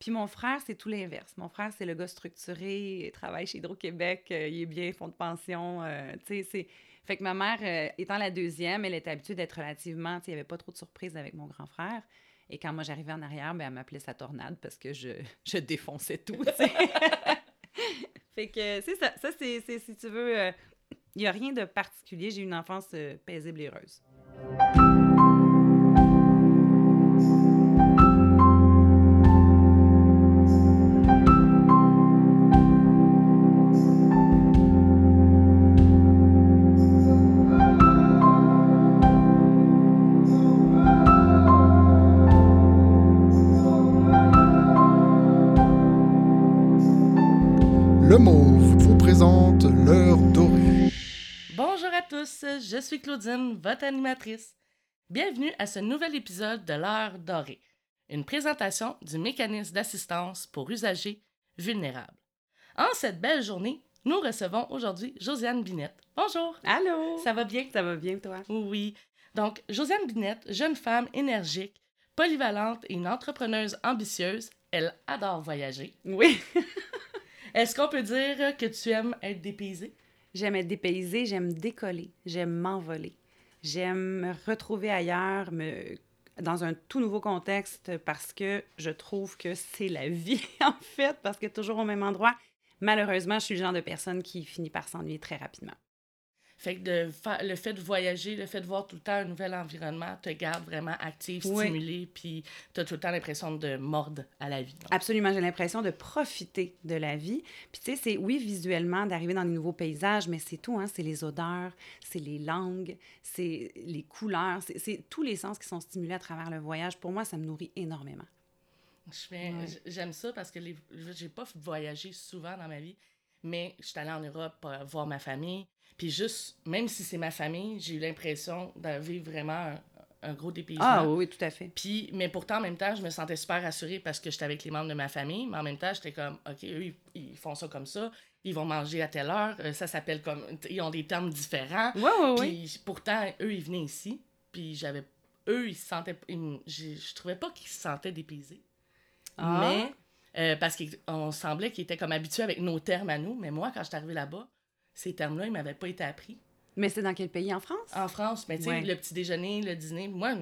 Puis mon frère, c'est tout l'inverse. Mon frère, c'est le gars structuré, il travaille chez Hydro-Québec, euh, il est bien, fonds de pension. euh, tu sais, c'est... Fait que ma mère, euh, étant la deuxième, elle était habituée d'être relativement... Tu sais, il n'y avait pas trop de surprises avec mon grand frère. Et quand moi, j'arrivais en arrière, ben, elle m'appelait sa tornade parce que je, je défonçais tout, fait que c'est ça. Ça, c'est, si tu veux... il n'y a rien de particulier. J'ai eu une enfance paisible et heureuse. Je suis Claudine, votre animatrice. Bienvenue à ce nouvel épisode de l'heure dorée, une présentation du mécanisme d'assistance pour usagers vulnérables. En cette belle journée, nous recevons aujourd'hui Josiane Binette. Bonjour, Allô? ça va bien? Ça va bien, toi? Oui. Donc, Josiane Binette, jeune femme énergique, polyvalente et une entrepreneuse ambitieuse, elle adore voyager. Oui. Est-ce qu'on peut dire que tu aimes être dépaysée? J'aime être dépaysée, j'aime décoller, j'aime m'envoler. J'aime me retrouver ailleurs, me... dans un tout nouveau contexte, parce que je trouve que c'est la vie, en fait, parce que toujours au même endroit. Malheureusement, je suis le genre de personne qui finit par s'ennuyer très rapidement. Fait que de fa- le fait de voyager, le fait de voir tout le temps un nouvel environnement te garde vraiment active, Oui. stimulée, puis t'as tout le temps l'impression de mordre à la vie. donc. Absolument, j'ai l'impression de profiter de la vie. Puis tu sais, c'est oui visuellement d'arriver dans des nouveaux paysages, mais c'est tout, hein? c'est les odeurs, c'est les langues, c'est les couleurs, c'est- tous les sens qui sont stimulés à travers le voyage. Pour moi, ça me nourrit énormément. Ouais. J'aime ça parce que les- j'ai pas voyagé souvent dans ma vie, mais je suis allée en Europe euh, voir ma famille. Puis juste, même si c'est ma famille, j'ai eu l'impression vivre vraiment un, un gros dépaysement. Ah oui, oui, tout à fait. Puis, mais pourtant, en même temps, je me sentais super rassurée parce que j'étais avec les membres de ma famille. Mais en même temps, j'étais comme, OK, eux, ils, ils font ça comme ça. Ils vont manger à telle heure. euh, Ça s'appelle comme. Ils ont des termes différents. Oui, oui, oui. Puis pourtant, eux, ils venaient ici. Puis j'avais. Eux, ils se sentaient. ils je trouvais pas qu'ils se sentaient dépaysés. Ah. Mais. euh, parce qu'on semblait qu'ils étaient comme habitués avec nos termes à nous. Mais moi, quand je suis arrivée là-bas, ces termes-là, ils m'avaient pas été appris. Mais c'est dans quel pays? En France? En France, mais tu sais, Ouais. le petit déjeuner, le dîner, moi,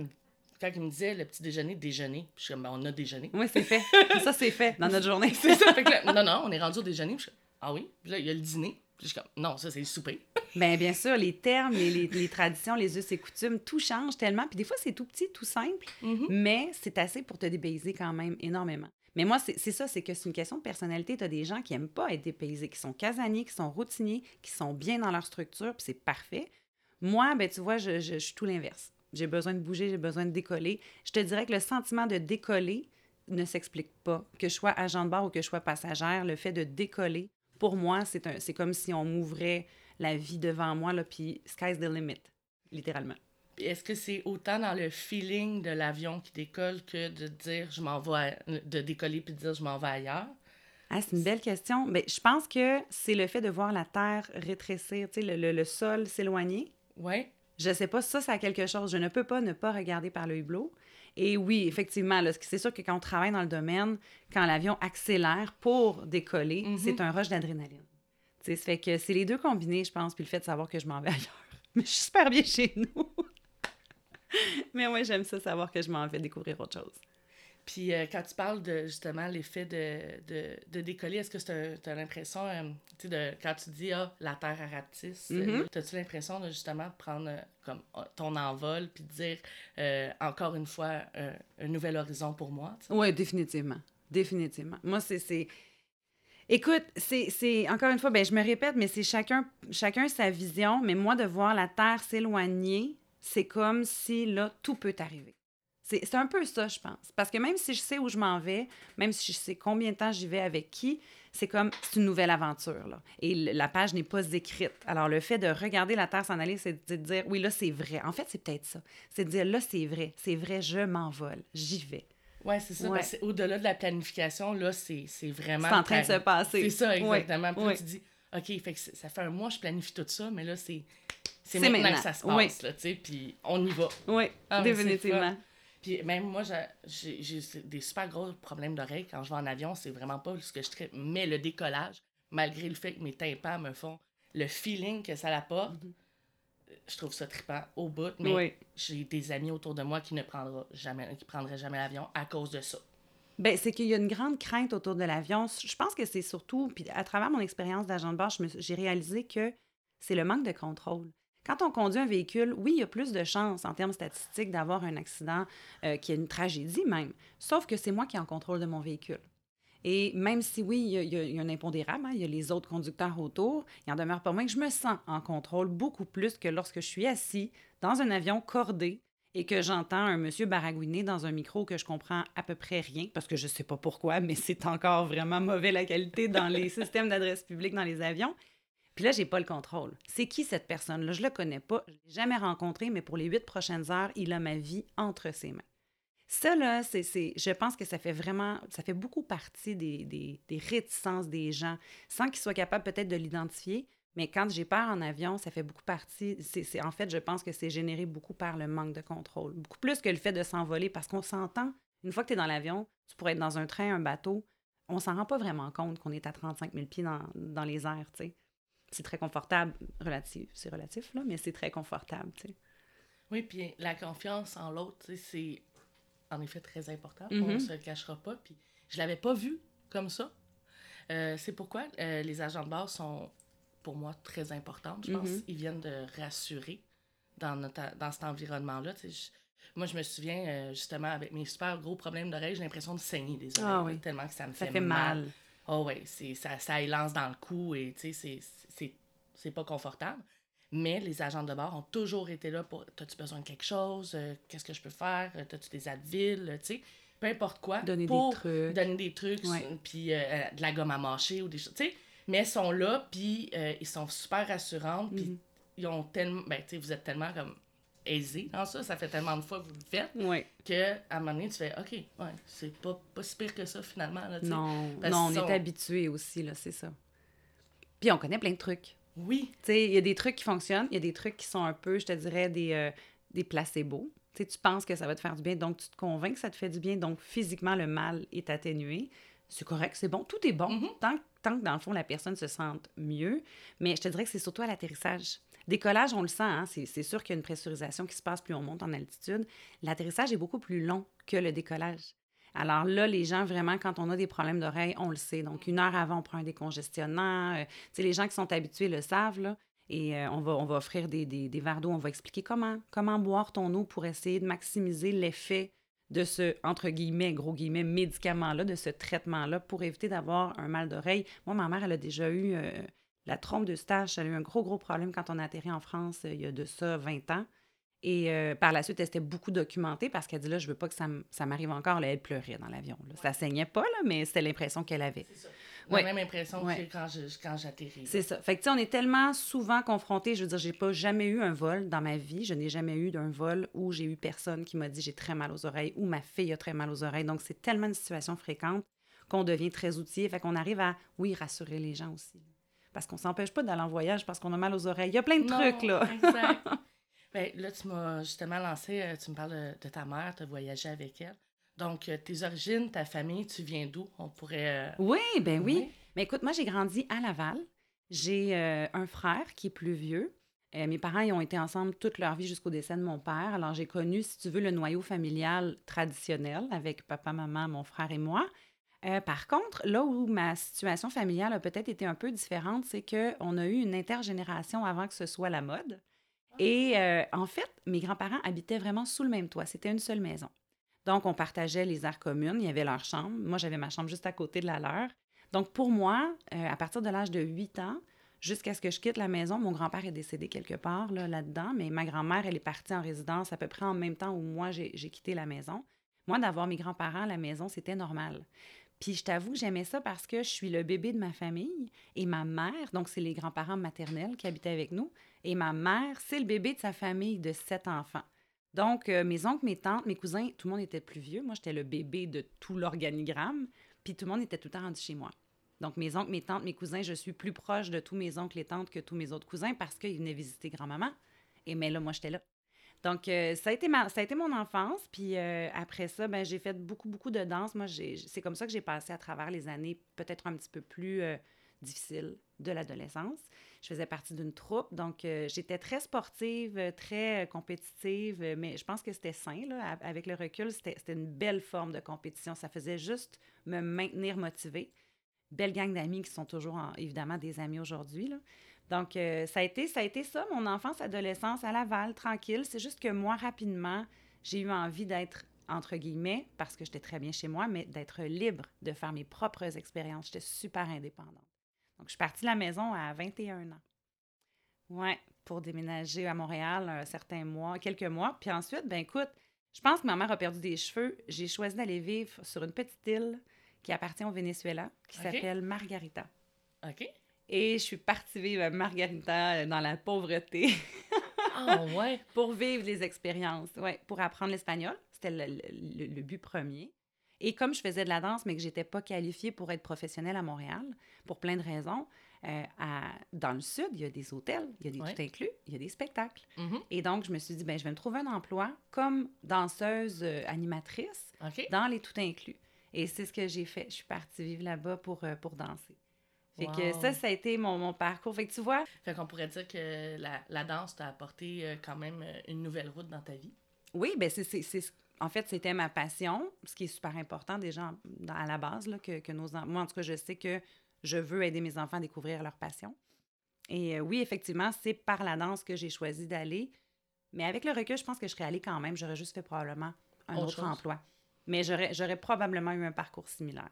quand ils me disaient le petit déjeuner, déjeuner, je suis comme, Ben, on a déjeuné. Oui, c'est fait. ça, c'est fait dans notre journée. C'est ça, fait que là, non, non, on est rendu au déjeuner. Puis je suis comme, ah oui, puis là, il y a le dîner. Puis je suis comme, non, ça, c'est le souper. Bien, bien sûr, les termes, les, les- les traditions, les us et coutumes, tout change tellement. Puis des fois, c'est tout petit, tout simple, Mhm. mais c'est assez pour te débaiser quand même énormément. Mais moi, c'est ça, c'est que c'est une question de personnalité. Tu as des gens qui aiment pas être dépaysés, qui sont casaniers, qui sont routiniers, qui sont bien dans leur structure, puis c'est parfait. Moi, ben tu vois, je, je- suis tout l'inverse. J'ai besoin de bouger, j'ai besoin de décoller. Je te dirais que le sentiment de décoller ne s'explique pas. Que je sois agent de bar ou que je sois passagère, le fait de décoller, pour moi, c'est comme si on m'ouvrait la vie devant moi, là, puis sky's the limit, littéralement. Est-ce que c'est autant dans le feeling de l'avion qui décolle que de dire je m'en vais, à- de décoller puis de dire je m'en vais ailleurs? Ah, c'est une belle question. Mais je pense que c'est le fait de voir la terre rétrécir, tu sais, le, le- le sol s'éloigner. Ouais. Je sais pas, ça, ça a quelque chose. Je ne peux pas ne pas regarder par le hublot. Et oui, effectivement, c'est sûr que quand on travaille dans le domaine, quand l'avion accélère pour décoller, Mhm. c'est un rush d'adrénaline. Tu sais, ça fait que c'est les deux combinés, je pense, puis le fait de savoir que je m'en vais ailleurs. Mais je suis super bien chez nous. Mais moi, j'aime ça, savoir que je m'en vais découvrir autre chose. Puis euh, quand tu parles de justement l'effet de, de, de décoller, est-ce que tu as l'impression, euh, tu sais, de, quand tu dis ah, la terre à rapetisse, Mhm. as-tu l'impression de justement prendre euh, comme euh, ton envol puis de dire euh, encore une fois euh, un nouvel horizon pour moi? Oui, définitivement. Définitivement. Moi, c'est. Écoute, c'est, c'est- Encore une fois, ben, je me répète, mais c'est chacun, chacun sa vision. Mais moi, de voir la Terre s'éloigner, c'est comme si là, tout peut arriver. C'est, un peu ça, je pense. Parce que même si je sais où je m'en vais, même si je sais combien de temps j'y vais avec qui, c'est comme c'est une nouvelle aventure. Là. Et la page n'est pas écrite. Alors, le fait de regarder la Terre s'en aller, c'est de dire oui, là, c'est vrai. En fait, c'est peut-être ça. C'est de dire là, c'est vrai. C'est vrai, je m'envole. J'y vais. Ouais, c'est ça. Ouais. Ben, au-delà de la planification, là, c'est vraiment. C'est en train de se passer. C'est ça, Ouais, exactement. Puis ouais. tu dis, OK, fait que c'est- ça fait un mois que je planifie tout ça, mais là, c'est c'est maintenant, maintenant. que ça se Oui. passe, là, tu sais, puis on y va. Oui, Ah, définitivement. Puis même moi, j'ai des super gros problèmes d'oreilles quand je vais en avion. C'est vraiment pas ce que je traite. Mais le décollage, malgré le fait que mes tympans me font le feeling que ça apporte, Mhm. je trouve ça trippant au bout. Mais Oui. j'ai des amis autour de moi qui ne prendront jamais, qui prendraient jamais l'avion à cause de ça. Ben, c'est qu'il y a une grande crainte autour de l'avion. Je pense que c'est surtout, puis à travers mon expérience d'agent de bord, j'ai réalisé que c'est le manque de contrôle. Quand on conduit un véhicule, oui, il y a plus de chances en termes statistiques d'avoir un accident euh, qui est une tragédie même. Sauf que c'est moi qui ai en contrôle de mon véhicule. Et même si oui, il y a, il y un impondérable, hein, il y a les autres conducteurs autour, il en demeure pas moins que je me sens en contrôle beaucoup plus que lorsque je suis assis dans un avion cordé et que j'entends un monsieur baragouiner dans un micro que je comprends à peu près rien, parce que je sais pas pourquoi, mais c'est encore vraiment mauvais la qualité dans les systèmes d'adresse publique dans les avions. Puis là, j'ai pas le contrôle. C'est qui cette personne-là? Je le connais pas, je l'ai jamais rencontré, mais pour les huit prochaines heures, il a ma vie entre ses mains. Ça, là, je pense que ça fait vraiment, ça fait beaucoup partie des, des, des réticences des gens, sans qu'ils soient capables peut-être de l'identifier. Mais quand j'ai peur en avion, ça fait beaucoup partie. En fait, je pense que c'est généré beaucoup par le manque de contrôle. Beaucoup plus que le fait de s'envoler, parce qu'on s'entend. Une fois que tu es dans l'avion, tu pourrais être dans un train, un bateau, on s'en rend pas vraiment compte qu'on est à 35 000 pieds dans, dans les airs, tu sais. C'est très confortable, relatif, c'est relatif, là, mais c'est très confortable, tu sais. Oui, puis la confiance en l'autre, c'est en effet très important. On ne se le cachera pas. Puis je l'avais pas vu comme ça. Euh, c'est pourquoi euh, les agents de bord sont, pour moi, très importants. Je pense Mhm. Ils viennent de rassurer dans, notre, dans cet environnement-là. moi, je me souviens, euh, justement, avec mes super gros problèmes d'oreilles, j'ai l'impression de saigner des oreilles. Ah oui. Tellement que ça me Ça fait, fait mal. Oh ouais, c'est, ça, ça élance dans le cou et tu sais, c'est, pas confortable. Mais les agents de bord ont toujours été là pour T'as-tu besoin de quelque chose? Euh, Qu'est-ce que je peux faire? Euh, T'as-tu des Advil? Tu sais, peu importe quoi. Donner des pour trucs. Donner des trucs, puis euh, euh, de la gomme à mâcher ou des choses. Tu sais, mais ils sont là, puis euh, ils sont super rassurants, puis Mhm. ils ont tellement. Ben, tu sais, vous êtes tellement comme aisés dans ça, ça fait tellement de fois que vous le faites, Oui. que à un moment donné, tu fais OK, ouais, c'est pas, pas si pire que ça finalement. Là. Non, Parce non, on est habitué aussi, là, c'est ça. Puis on connaît plein de trucs. Oui, Tu sais, il y a des trucs qui fonctionnent, il y a des trucs qui sont un peu, je te dirais, des, euh, des placebos. Tu tu penses que ça va te faire du bien, donc tu te convaincs que ça te fait du bien, donc physiquement, le mal est atténué. C'est correct, c'est bon, tout est bon, Mhm. tant, que- tant que dans le fond, la personne se sente mieux. Mais je te dirais que c'est surtout à l'atterrissage. Décollage, on le sent, hein, c'est sûr qu'il y a une pressurisation qui se passe plus on monte en altitude. L'atterrissage est beaucoup plus long que le décollage. Alors là, les gens, vraiment, quand on a des problèmes d'oreille, on le sait. Donc, une heure avant, on prend un décongestionnant. Euh, les gens qui sont habitués le savent, là. Et euh, on, va, on va offrir des, des, des verres d'eau, on va expliquer comment, comment boire ton eau pour essayer de maximiser l'effet de ce, entre guillemets, gros guillemets, médicament-là, de ce traitement-là, pour éviter d'avoir un mal d'oreille. Moi, ma mère, elle a déjà eu euh, la trompe de stache. Elle a eu un gros, gros problème quand on a atterri en France euh, il y a de ça 20 ans. Et euh, par la suite, elle s'était beaucoup documentée parce qu'elle dit là, je veux pas que ça, m'arrive encore. Là, elle pleurait dans l'avion. là. Ça saignait pas, là, mais c'était l'impression qu'elle avait. c'est ça. La Ouais. même impression Ouais. que quand je- quand j'atterris. C'est ça. Fait que, tu sais, on est tellement souvent confrontés. Je veux dire, j'ai pas jamais eu un vol dans ma vie. Je n'ai jamais eu d'un vol où j'ai eu personne qui m'a dit j'ai très mal aux oreilles ou ma fille a très mal aux oreilles. Donc, c'est tellement une situation fréquente qu'on devient très outillé. Fait qu'on arrive à, oui, rassurer les gens aussi. Parce qu'on s'empêche pas d'aller en voyage parce qu'on a mal aux oreilles. Il y a plein de Non, trucs, là. exact. Ben, là, tu m'as justement lancé, euh, tu me parles de, de ta mère, tu as voyagé avec elle. Donc, euh, tes origines, ta famille, tu viens d'où? On pourrait... euh, Oui, ben oui. Oui. Mais écoute, moi, j'ai grandi à Laval. J'ai euh, un frère qui est plus vieux. Euh, mes parents ils ont été ensemble toute leur vie jusqu'au décès de mon père. Alors, j'ai connu, si tu veux, le noyau familial traditionnel avec papa, maman, mon frère et moi. Euh, par contre, là où ma situation familiale a peut-être été un peu différente, c'est qu'on a eu une intergénération avant que ce soit la mode. Et euh, en fait, mes grands-parents habitaient vraiment sous le même toit. C'était une seule maison. Donc, on partageait les aires communes. Il y avait leur chambre. Moi, j'avais ma chambre juste à côté de la leur. Donc, pour moi, euh, à partir de l'âge de 8 ans, jusqu'à ce que je quitte la maison, mon grand-père est décédé quelque part là, là-dedans, mais ma grand-mère, elle est partie en résidence à peu près en même temps où moi, j'ai quitté la maison. Moi, d'avoir mes grands-parents à la maison, c'était normal. Puis je t'avoue j'aimais ça parce que je suis le bébé de ma famille et ma mère, donc c'est les grands-parents maternels qui habitaient avec nous, et ma mère, c'est le bébé de sa famille de sept enfants. Donc, euh, mes oncles, mes tantes, mes cousins, tout le monde était plus vieux. Moi, j'étais le bébé de tout l'organigramme, puis tout le monde était tout le temps rendu chez moi. Donc, mes oncles, mes tantes, mes cousins, je suis plus proche de tous mes oncles et tantes que tous mes autres cousins parce qu'ils venaient visiter grand-maman. Et mais là, moi, j'étais là. Donc, euh, ça, a été ma- ça a été mon enfance. Puis euh, après ça, ben, j'ai fait beaucoup, beaucoup de danse. Moi, c'est comme ça que j'ai passé à travers les années peut-être un petit peu plus euh, difficiles de l'adolescence. Je faisais partie d'une troupe, donc euh, j'étais très sportive, très compétitive, mais je pense que c'était sain. Là, avec le recul, c'était une belle forme de compétition. Ça faisait juste me maintenir motivée. Belle gang d'amis qui sont toujours, en- évidemment, des amis aujourd'hui. Donc, euh, ça, a été, ça a été ça, mon enfance, adolescence à Laval, tranquille. C'est juste que moi, rapidement, j'ai eu envie d'être, entre guillemets, parce que j'étais très bien chez moi, mais d'être libre, de faire mes propres expériences. J'étais super indépendante. Donc, je suis partie de la maison à 21 ans. Ouais, pour déménager à Montréal un certain mois, quelques mois. Puis ensuite, ben écoute, je pense que ma mère a perdu des cheveux. J'ai choisi d'aller vivre sur une petite île qui appartient au Venezuela, qui s'appelle Margarita. OK. Et je suis partie vivre à Margarita euh, dans la pauvreté Ah ouais. pour vivre les expériences, ouais, pour apprendre l'espagnol. C'était le, le- le but premier. Et comme je faisais de la danse, mais que j'étais pas qualifiée pour être professionnelle à Montréal, pour plein de raisons, euh, à- dans le sud, il y a des hôtels, il y a des Ouais. tout inclus, il y a des spectacles. Mhm. Et donc, je me suis dit, ben, je vais me trouver un emploi comme danseuse euh, animatrice dans les tout inclus. Et c'est ce que j'ai fait. Je suis partie vivre là-bas pour, euh, pour danser. Fait que ça, ça a été mon, mon parcours. Fait que tu vois, Fait qu'on pourrait dire que la, la danse t'a apporté euh, quand même euh, une nouvelle route dans ta vie. Oui, ben c'est, c'est, c'est- en fait, c'était ma passion, ce qui est super important déjà en- à la base, là, que, que nos moi, en tout cas, je sais que je veux aider mes enfants à découvrir leur passion. Et euh, oui, effectivement, c'est par la danse que j'ai choisi d'aller. Mais avec le recul, je pense que je serais allée quand même. J'aurais juste fait probablement un Autre autre emploi. Mais j'aurais, j'aurais probablement eu un parcours similaire.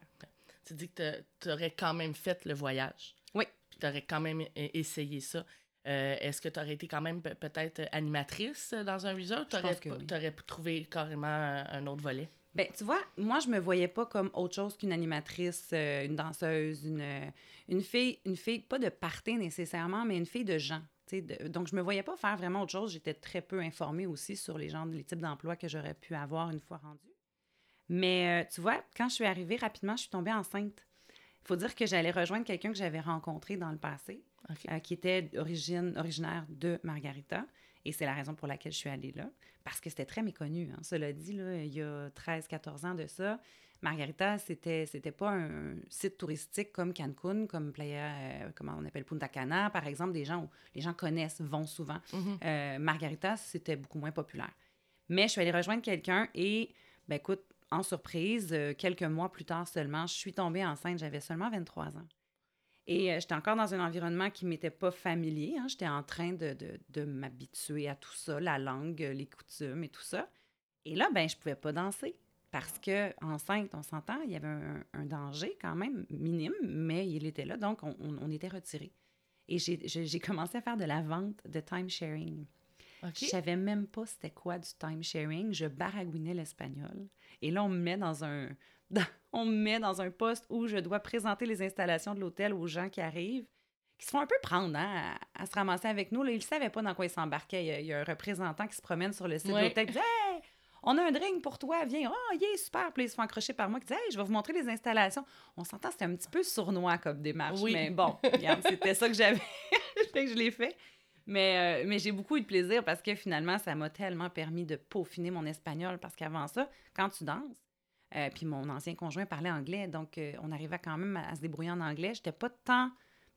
Tu dis que tu aurais quand même fait le voyage. Oui. Puis tu aurais quand même essayé ça. Euh, Est-ce que tu aurais été quand même pe- peut-être animatrice dans un resort? Tu que oui. aurais trouvé carrément un, autre volet? Ben, tu vois, moi, je me voyais pas comme autre chose qu'une animatrice, euh, une danseuse, une, euh, une fille, une fille, pas de party nécessairement, mais une fille de gens. de- donc, je me voyais pas faire vraiment autre chose. J'étais très peu informée aussi sur les genres, les types d'emplois que j'aurais pu avoir une fois rendue. Mais euh, tu vois, quand je suis arrivée rapidement, je suis tombée enceinte. Il faut dire que j'allais rejoindre quelqu'un que j'avais rencontré dans le passé, euh, qui était d'origine, originaire de Margarita. Et c'est la raison pour laquelle je suis allée là, parce que c'était très méconnu. Hein. Cela dit, là, il y a 13-14 ans de ça, Margarita, c'était, c'était pas un site touristique comme Cancun, comme Playa, euh, comment on appelle, Punta Cana, par exemple, des gens où les gens connaissent, vont souvent. Mhm. Euh, Margarita, c'était beaucoup moins populaire. Mais je suis allée rejoindre quelqu'un et, ben écoute, en surprise, euh, quelques mois plus tard seulement, je suis tombée enceinte. J'avais seulement 23 ans. Et euh, j'étais encore dans un environnement qui m'était pas familier. hein. J'étais en train de, m'habituer à tout ça, la langue, les coutumes et tout ça. Et là, ben, je pouvais pas danser. Parce que enceinte, on s'entend, il y avait un, danger quand même minime, mais il était là, donc on, on- était retirés. Et j'ai- commencé à faire de la vente de time-sharing. OK. Je savais même pas c'était quoi du time-sharing. Je baragouinais l'espagnol. Et là, on me met dans un... dans- on me met dans un poste où je dois présenter les installations de l'hôtel aux gens qui arrivent, qui se font un peu prendre hein, à, à se ramasser avec nous. Là, ils ne savaient pas dans quoi ils s'embarquaient. Il y, a, il y a un représentant qui se promène sur le site Ouais. de l'hôtel qui dit Hey, on a un drink pour toi, viens. Oh, yeah, super. Puis ils se font accrocher par moi qui dit Hey, je vais vous montrer les installations. On s'entend, c'était un petit peu sournois comme démarche. Oui. Mais bon, c'était ça que j'avais. je l'ai fait. Mais, euh, mais j'ai beaucoup eu de plaisir parce que finalement, ça m'a tellement permis de peaufiner mon espagnol. Parce qu'avant ça, quand tu danses, euh, puis mon ancien conjoint parlait anglais, donc euh, on arrivait quand même à, se débrouiller en anglais. J'étais pas tant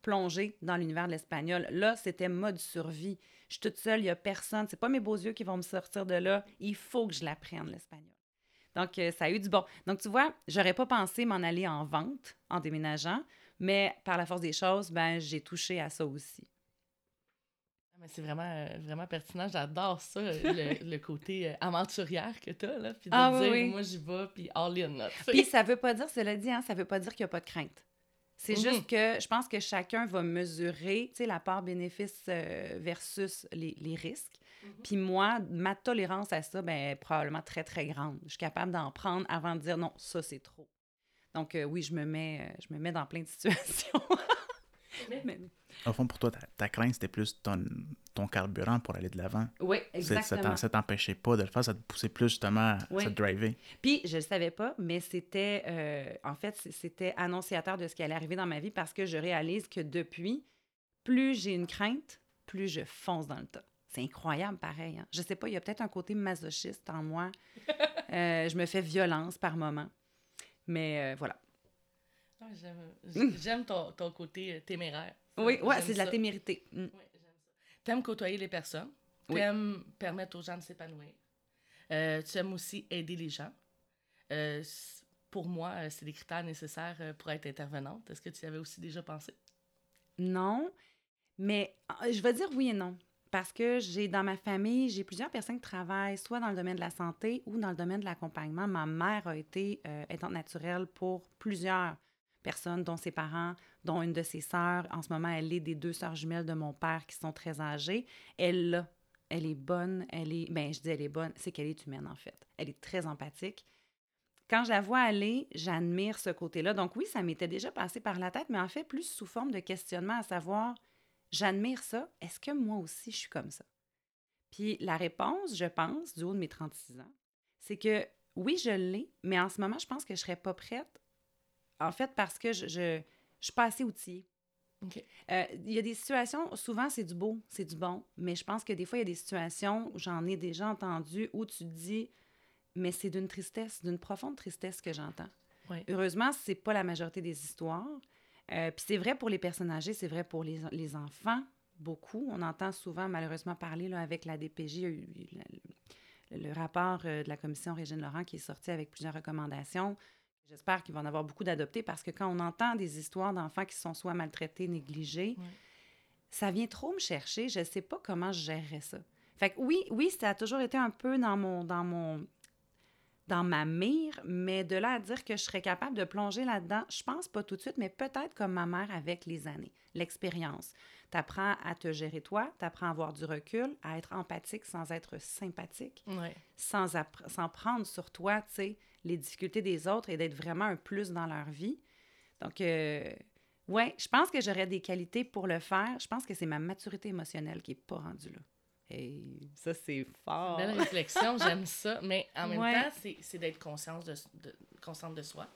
plongée dans l'univers de l'espagnol. Là, c'était mode survie. Je suis toute seule, il y a personne. C'est pas mes beaux yeux qui vont me sortir de là. Il faut que je l'apprenne, l'espagnol. Donc, ça a eu du bon. Donc, tu vois, j'aurais pas pensé m'en aller en vente en déménageant, mais par la force des choses, ben, j'ai touché à ça aussi. C'est vraiment, euh, vraiment pertinent. J'adore ça, le, le côté euh, aventurière que tu as. Là, puis de Ah oui, dire, oui. moi, j'y vais, puis all in. Là, tu sais. Puis ça veut pas dire, cela dit, hein, ça veut pas dire qu'il n'y a pas de crainte. C'est Mhm. juste que je pense que chacun va mesurer, tu sais, la part bénéfice euh, versus les, les risques. Puis moi, ma tolérance à ça, ben, est probablement très, très grande. Je suis capable d'en prendre avant de dire non, ça, c'est trop. Donc euh, oui, je me mets, euh, je me mets dans plein de situations. Au fond, pour toi, ta, ta crainte, c'était plus ton, ton carburant pour aller de l'avant. oui, exactement. ça t'empêchait pas de le faire, ça te poussait plus justement à Oui. se driver. Puis, je ne le savais pas, mais c'était, euh, en fait, c'était annonciateur de ce qui allait arriver dans ma vie parce que je réalise que depuis, plus j'ai une crainte, plus je fonce dans le tas. C'est incroyable, pareil. Hein. Je sais pas, il y a peut-être un côté masochiste en moi. Euh, je me fais violence par moment. Mais euh, voilà. Ah, j'aime- ton, ton côté euh, téméraire. Oui, ouais, c'est de la témérité. Mm. Oui, j'aime ça. T'aimes côtoyer les personnes. Oui. T'aimes permettre aux gens de s'épanouir. Euh, tu aimes aussi aider les gens. Euh, pour moi, c'est des critères nécessaires pour être intervenante. Est-ce que tu y avais aussi déjà pensé? Non, mais euh, je vais dire oui et non. Parce que j'ai dans ma famille, j'ai plusieurs personnes qui travaillent soit dans le domaine de la santé ou dans le domaine de l'accompagnement. Ma mère a été euh, aidante naturelle pour plusieurs personnes, dont ses parents, dont une de ses sœurs. En ce moment, elle est des deux sœurs jumelles de mon père qui sont très âgées. Elle l'a. Elle est bonne, elle est... Ben, je dis elle est bonne, c'est qu'elle est humaine, en fait. Elle est très empathique. Quand je la vois aller, j'admire ce côté-là. Donc oui, ça m'était déjà passé par la tête, mais en fait, plus sous forme de questionnement, à savoir, j'admire ça, est-ce que moi aussi je suis comme ça? Puis la réponse, je pense, du haut de mes 36 ans, c'est que oui, je l'ai, mais en ce moment, je pense que je serais pas prête, en fait, parce que je, je, je suis pas assez outillée. Euh, Il y a des situations, souvent c'est du beau, c'est du bon, mais je pense que des fois, il y a des situations, j'en ai déjà entendu, où tu te dis, mais c'est d'une tristesse, d'une profonde tristesse que j'entends. Ouais. Heureusement, c'est pas la majorité des histoires. Euh, Puis c'est vrai pour les personnes âgées, c'est vrai pour les, les enfants, beaucoup. On entend souvent, malheureusement, parler là, avec la DPJ, il y a eu le, le- le rapport euh, de la commission Régine Laurent qui est sorti avec plusieurs recommandations. J'espère qu'il va en avoir beaucoup d'adoptés parce que quand on entend des histoires d'enfants qui sont soit maltraités, négligés, ça vient trop me chercher. Je ne sais pas comment je gérerais ça. Fait que oui, oui, ça a toujours été un peu dans mon, dans mon, dans ma mire, mais de là à dire que je serais capable de plonger là-dedans, je pense pas tout de suite, mais peut-être comme ma mère avec les années, l'expérience. Tu apprends à te gérer toi, tu apprends à avoir du recul, à être empathique sans être sympathique, sans, sans prendre sur toi, tu sais, les difficultés des autres et d'être vraiment un plus dans leur vie. Donc, euh, ouais, je pense que j'aurais des qualités pour le faire. Je pense que c'est ma maturité émotionnelle qui n'est pas rendue là. Et ça, c'est fort. Belle réflexion, j'aime ça. Mais en même Ouais. temps, c'est- c'est d'être consciente de, de, consciente de soi.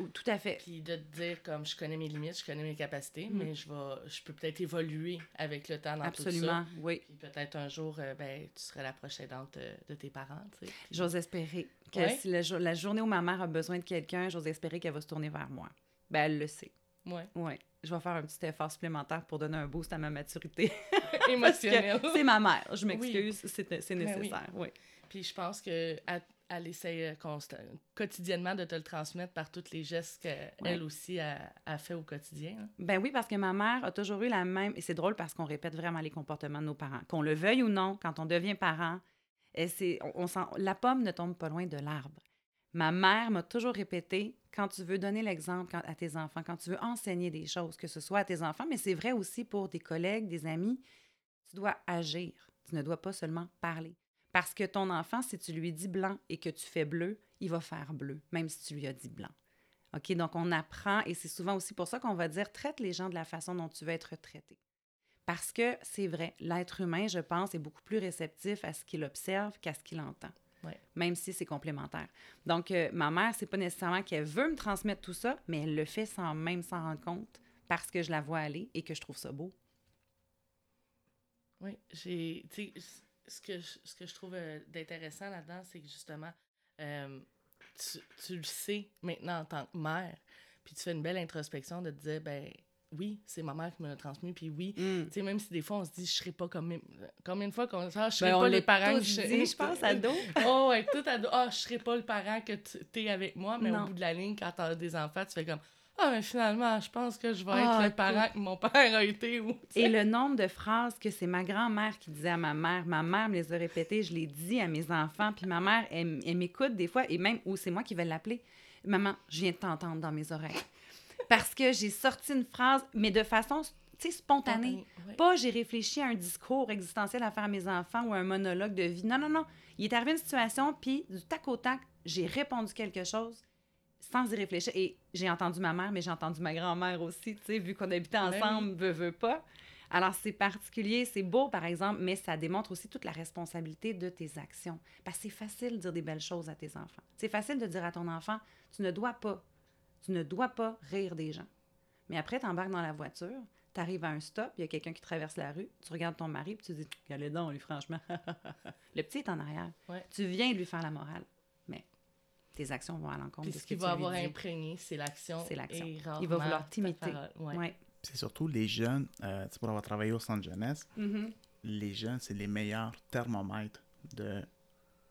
Ou- Tout à fait. Puis de te dire, comme je connais mes limites, je connais mes capacités, Mhm. mais je vais, je peux peut-être évoluer avec le temps dans tout ça. Absolument, oui. Puis peut-être un jour, euh, ben, tu serais la prochaine aidante euh, de tes parents, tu sais. Puis- J'ose espérer que Ouais. si jour- la journée où ma mère a besoin de quelqu'un, j'ose espérer qu'elle va se tourner vers moi. Ben, elle le sait. Ouais. Oui. Je vais faire un petit effort supplémentaire pour donner un boost à ma maturité. Parce Émotionnel. que c'est ma mère. Je m'excuse, c'est c'est Ben oui. nécessaire. oui. Puis je pense que elle essaie euh, quotidiennement de te le transmettre par tous les gestes qu'elle aussi a, a fait au quotidien. là. Ben oui, parce que ma mère a toujours eu la même. Et c'est drôle parce qu'on répète vraiment les comportements de nos parents. Qu'on le veuille ou non, quand on devient parent, et on, on sent- la pomme ne tombe pas loin de l'arbre. Ma mère m'a toujours répété quand tu veux donner l'exemple à tes enfants, quand tu veux enseigner des choses, que ce soit à tes enfants, mais c'est vrai aussi pour des collègues, des amis, tu dois agir. Tu ne dois pas seulement parler. Parce que ton enfant, si tu lui dis blanc et que tu fais bleu, il va faire bleu, même si tu lui as dit blanc. OK, donc on apprend, et c'est souvent aussi pour ça qu'on va dire traite les gens de la façon dont tu veux être traité. Parce que c'est vrai, l'être humain, je pense, est beaucoup plus réceptif à ce qu'il observe qu'à ce qu'il entend. Ouais. Même si c'est complémentaire. Donc, euh, ma mère, c'est pas nécessairement qu'elle veut me transmettre tout ça, mais elle le fait sans même s'en rendre compte parce que je la vois aller et que je trouve ça beau. Oui, j'ai. Ce que, je, ce que je trouve euh, d'intéressant là-dedans, c'est que justement, euh, tu, tu le sais maintenant en tant que mère, puis tu fais une belle introspection de te dire, ben oui, c'est ma mère qui me l'a transmis, puis oui. Mm. Tu sais, même si des fois on se dit, je serais pas comme. Combien de fois qu'on dit, ah, je Ben, serais on pas les parents que dit, je pense, ado. oh, ouais, tout ado. Ah, je serais pas le parent que tu es avec moi, mais Non. au bout de la ligne, quand t'as des enfants, tu fais comme, ah, mais finalement, je pense que je vais Ah, être le écoute. parent que mon père a été. Ou. Et le nombre de phrases que c'est ma grand-mère qui disait à ma mère, ma mère me les a répétées, je les dis à mes enfants, puis ma mère, elle, elle m'écoute des fois, et même, ou c'est moi qui vais l'appeler, maman, je viens de t'entendre dans mes oreilles. Parce que j'ai sorti une phrase, mais de façon, tu sais, spontanée. Pas j'ai réfléchi à un discours existentiel à faire à mes enfants ou à un monologue de vie. Non, non, non. Il est arrivé une situation, puis du tac au tac, j'ai répondu quelque chose sans y réfléchir. Et j'ai entendu ma mère, mais j'ai entendu ma grand-mère aussi, tu sais, vu qu'on habitait Ben ensemble, veut, veut pas. Alors, c'est particulier, c'est beau, par exemple, mais ça démontre aussi toute la responsabilité de tes actions. Parce que c'est facile de dire des belles choses à tes enfants. C'est facile de dire à ton enfant, tu ne dois pas, tu ne dois pas rire des gens. Mais après, tu embarques dans la voiture, tu arrives à un stop, il y a quelqu'un qui traverse la rue, tu regardes ton mari, puis tu dis Regardez donc, lui, franchement. le petit est en arrière. Ouais. Tu viens lui faire la morale, tes actions vont à l'encontre de ce ce qu'il tu va lui avoir dis. imprégné, c'est l'action. C'est l'action. Il va vouloir t'imiter. Ouais. Ouais. C'est surtout les jeunes, euh, tu sais, pour avoir travaillé au centre jeunesse, Mhm. les jeunes, c'est les meilleurs thermomètres de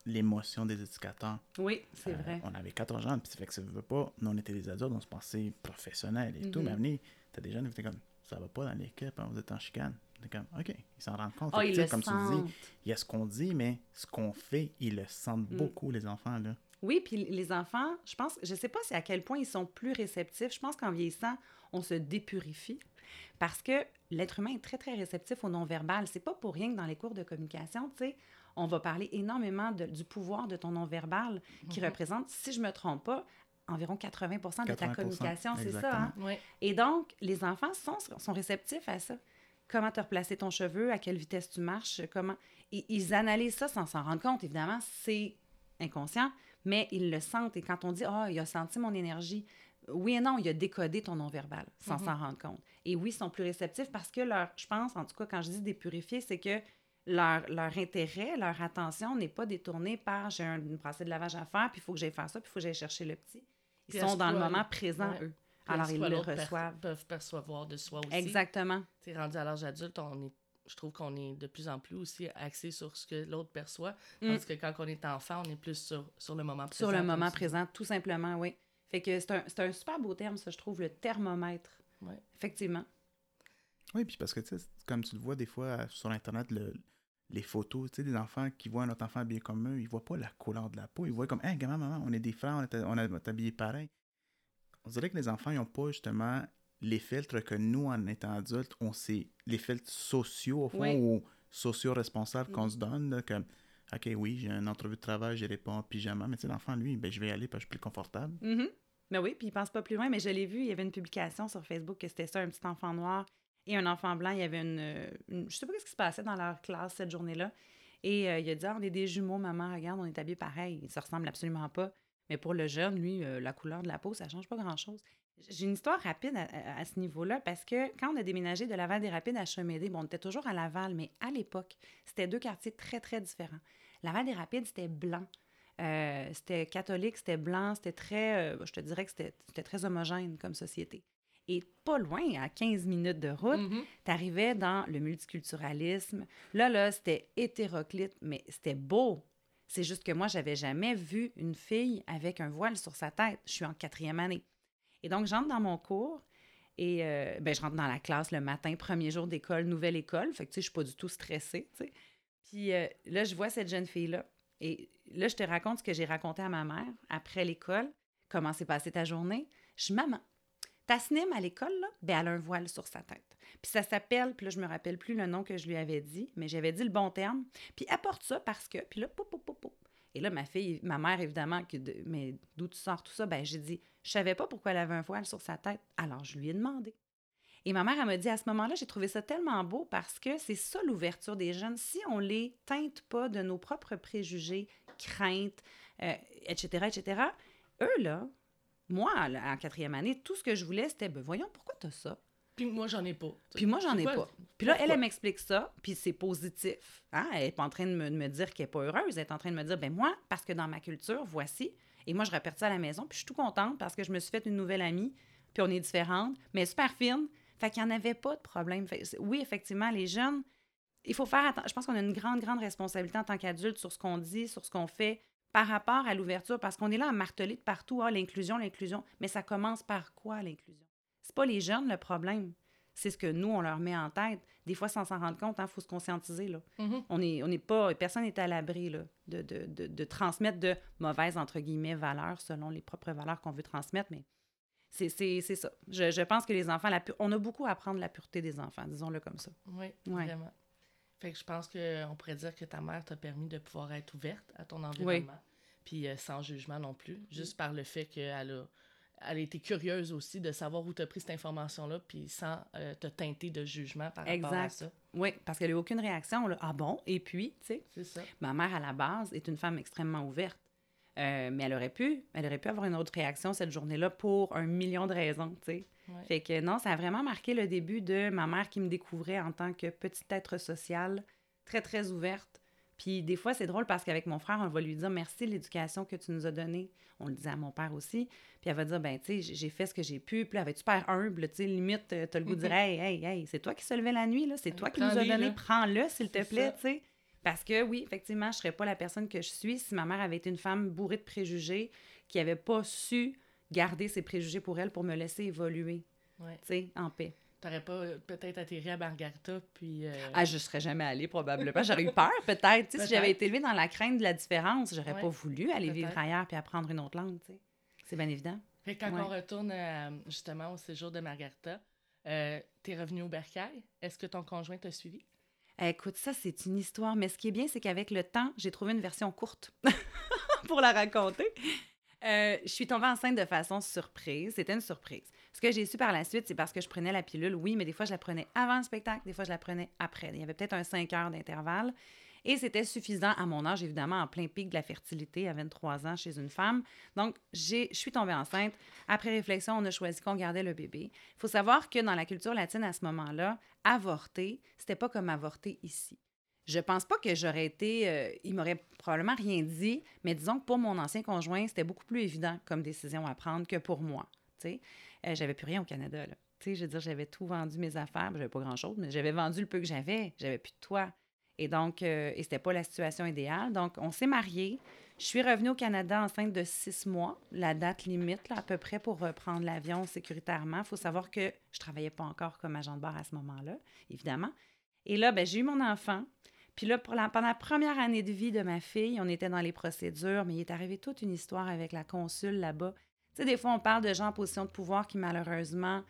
l'émotion des éducateurs. Oui, c'est Euh, vrai. On avait 14 jeunes, puis ça fait que ça veut pas. Nous, on était des adultes, on se pensait professionnels et tout. Mais à venir, t'as des jeunes qui étaient comme, ça va pas dans l'équipe, hein, vous êtes en chicane. T'es comme, OK, ils s'en rendent compte. Oh, ils le comme tu dis, il y a ce qu'on dit, mais ce qu'on fait, ils le sentent Mm. beaucoup, les enfants, là. Oui, puis les enfants, je pense, je sais pas si à quel point ils sont plus réceptifs. Je pense qu'en vieillissant, on se dépurifie parce que l'être humain est très, très réceptif au non-verbal. C'est pas pour rien que dans les cours de communication, tu sais, on va parler énormément de- du pouvoir de ton non-verbal qui Mhm. représente, si je me trompe pas, environ 80% de ta 80%, communication, c'est ça. hein? Ouais. Et donc, les enfants sont, sont réceptifs à ça. Comment te replacer ton cheveu, à quelle vitesse tu marches, comment... Ils, ils analysent ça sans s'en rendre compte. Évidemment, c'est inconscient, mais ils le sentent. Et quand on dit « Ah, il a senti mon énergie », oui et non, il a décodé ton non-verbal sans Mhm. s'en rendre compte. Et oui, ils sont plus réceptifs parce que leur, je pense, en tout cas, quand je dis dépurifier, c'est que leur, leur intérêt, leur attention n'est pas détournée par j'ai un- une brassée de lavage à faire, puis il faut que j'aille faire ça, puis il faut que j'aille chercher le petit. Ils Puis sont dans le moment présent, ouais. eux. Puis Alors, ils le reçoivent. peuvent percevoir de soi aussi. Exactement. T'sais, rendu à l'âge adulte, on est, je trouve qu'on est de plus en plus aussi axé sur ce que l'autre perçoit. Mm. Tandis que quand on est enfant, on est plus sur, sur le moment présent. Sur le moment présent, tout simplement, oui. Fait que c'est un, c'est un super beau terme, ça, je trouve, le thermomètre. Ouais. Effectivement. Oui, puis parce que, tu sais, comme tu le vois des fois sur Internet, le- les photos, tu sais, des enfants qui voient un autre enfant habillé comme eux, ils voient pas la couleur de la peau, ils voient comme, hey, gamin, maman, on est des frères, on est, on est habillés pareil. On dirait que les enfants, ils n'ont pas justement les filtres que nous, en étant adultes, on sait, les filtres sociaux, au fond, Oui. ou socio-responsables qu'on Mhm. se donne, comme, OK, oui, j'ai une entrevue de travail, j'irai pas en pyjama, mais tu sais, l'enfant, lui, ben, je vais y aller parce que je suis plus confortable. Mhm. Mais oui, puis il pense pas plus loin, mais je l'ai vu, il y avait une publication sur Facebook que c'était ça, un petit enfant noir et un enfant blanc. Il y avait une. euh, une- je sais pas ce qui se passait dans leur classe cette journée-là. Et euh, il a dit Ah, on est des jumeaux, maman, regarde, on est habillés pareil. Ils se ressemblent absolument pas. Mais pour le jeune, lui, euh, la couleur de la peau, ça change pas grand-chose. J'ai une histoire rapide à, ce niveau-là parce que quand on a déménagé de Laval-des-Rapides à Chemédé, bon, on était toujours à Laval, mais à l'époque, c'était deux quartiers très, très différents. Laval-des-Rapides, c'était blanc. Euh, c'était catholique, c'était blanc, c'était très, euh, je te dirais que c'était très homogène comme société. Et pas loin, à 15 minutes de route, Mhm. t'arrivais dans le multiculturalisme. Là, là, c'était hétéroclite, mais c'était beau. C'est juste que moi, j'avais jamais vu une fille avec un voile sur sa tête. Je suis en quatrième année. Et donc, j'entre dans mon cours et euh, ben, je rentre dans la classe le matin, premier jour d'école, nouvelle école. Fait que, tu sais, je suis pas du tout stressée, tu sais. Puis euh, là, je vois cette jeune fille-là. Et là, je te raconte ce que j'ai raconté à ma mère après l'école. Comment s'est passée ta journée? Je suis maman. Ta snim à l'école, là, ben, elle a un voile sur sa tête. Puis ça s'appelle, puis là, je me rappelle plus le nom que je lui avais dit, mais j'avais dit le bon terme. Puis apporte ça parce que, puis là, pou, pou, pou, pou. Et là, ma fille, ma mère, évidemment, que de- mais d'où tu sors tout ça? Ben, j'ai dit, je savais pas pourquoi elle avait un voile sur sa tête. Alors, je lui ai demandé. Et ma mère, elle m'a dit, à ce moment-là, j'ai trouvé ça tellement beau parce que c'est ça l'ouverture des jeunes. Si on les teinte pas de nos propres préjugés, craintes, euh, etc., etc., eux, là, moi, en quatrième année, tout ce que je voulais, c'était, ben voyons, pourquoi t'as ça? Puis moi, j'en ai pas. Puis moi, j'en ai pas. Puis là, elle, elle m'explique ça, puis c'est positif. Hein? Elle n'est pas en train de me, de me dire qu'elle n'est pas heureuse. Elle est en train de me dire, ben moi, parce que dans ma culture, voici. Et moi, je répète ça à la maison, puis je suis tout contente parce que je me suis fait une nouvelle amie, puis on est différentes, mais super fine. Fait qu'il n'y en avait pas de problème. Oui, effectivement, les jeunes, il faut faire attention. Je pense qu'on a une grande, grande responsabilité en tant qu'adulte sur ce qu'on dit, sur ce qu'on fait par rapport à l'ouverture, parce qu'on est là à marteler de partout, ah, l'inclusion, l'inclusion. Mais ça commence par quoi, l'inclusion? C'est pas les jeunes le problème. C'est ce que nous, on leur met en tête. Des fois, sans s'en rendre compte, il faut se conscientiser. Là. Mhm. On est, on n'est pas, personne n'est à l'abri là, de, de, de, de transmettre de mauvaises, entre guillemets, valeurs selon les propres valeurs qu'on veut transmettre, mais c'est, c'est, c'est ça. Je, je pense que les enfants, la pu- on a beaucoup à apprendre la pureté des enfants, disons-le comme ça. Oui, Ouais. vraiment. Fait que je pense qu'on pourrait dire que ta mère t'a permis de pouvoir être ouverte à ton environnement. Puis euh, sans jugement non plus. Juste par le fait qu'elle a, elle été curieuse aussi de savoir où tu as pris cette information-là, puis sans euh, te teinter de jugement par rapport à Exact. ça. Oui, parce qu'elle n'a eu aucune réaction. là. Ah bon? Et puis, tu sais, C'est ça. ma mère, à la base, est une femme extrêmement ouverte. Euh, mais elle aurait pu, elle aurait pu avoir une autre réaction cette journée-là pour un million de raisons, tu sais. Ouais. Fait que non, ça a vraiment marqué le début de ma mère qui me découvrait en tant que petit être social, très, très ouverte. Puis des fois, c'est drôle parce qu'avec mon frère, on va lui dire merci de l'éducation que tu nous as donnée. On le disait à mon père aussi. Puis elle va dire, ben, tu sais, j'ai fait ce que j'ai pu. Puis là, elle va être super humble, tu sais, limite, euh, t'as le goût de dire, hey, hey, hey, c'est toi qui se levais la nuit, là, c'est toi qui nous as donné, prends-le, s'il te plaît, tu sais. Parce que oui, effectivement, je serais pas la personne que je suis si ma mère avait été une femme bourrée de préjugés, qui avait pas su garder ses préjugés pour elle pour me laisser évoluer, Ouais. tu sais, en paix. T'aurais pas euh, peut-être atterri à Margarita, puis... euh, Ah, je serais jamais allée, probablement. J'aurais eu peur, peut-être. Tu sais, si j'avais été élevée dans la crainte de la différence, j'aurais Ouais, pas voulu aller vivre ailleurs puis apprendre une autre langue, tu sais. C'est bien évident. Fait que quand Ouais. on retourne euh, justement au séjour de Margarita, euh, t'es revenu au bercail. Est-ce que ton conjoint t'a suivi? Eh, Écoute, ça, c'est une histoire. Mais ce qui est bien, c'est qu'avec le temps, j'ai trouvé une version courte pour la raconter. Euh, je suis tombée enceinte de façon surprise. C'était une surprise. Ce que j'ai su par la suite, c'est parce que je prenais la pilule, oui, mais des fois, je la prenais avant le spectacle, des fois, je la prenais après. Il y avait peut-être un 5 heures d'intervalle. Et c'était suffisant à mon âge, évidemment, en plein pic de la fertilité à 23 ans chez une femme. Donc, je suis tombée enceinte. Après réflexion, on a choisi qu'on gardait le bébé. Il faut savoir que dans la culture latine à ce moment-là, avorter, c'était pas comme avorter ici. Je pense pas que j'aurais été. euh, il m'aurait probablement rien dit, mais disons que pour mon ancien conjoint, c'était beaucoup plus évident comme décision à prendre que pour moi. Tu sais, Euh, j'avais plus rien au Canada, là. Je veux dire, j'avais tout vendu mes affaires. J'avais pas grand-chose, mais j'avais vendu le peu que j'avais. J'avais plus de toit. Et donc, euh, et c'était pas la situation idéale. Donc, on s'est mariés. Je suis revenue au Canada enceinte de six mois, la date limite, à peu près, pour reprendre l'avion sécuritairement. Il faut savoir que je travaillais pas encore comme agent de bar à ce moment-là, évidemment. Et là, ben, j'ai eu mon enfant. Puis là, pour la- pendant la première année de vie de ma fille, on était dans les procédures, mais il est arrivé toute une histoire avec la consul là-bas. Tu sais, des fois, on parle de gens en position de pouvoir qui, malheureusement,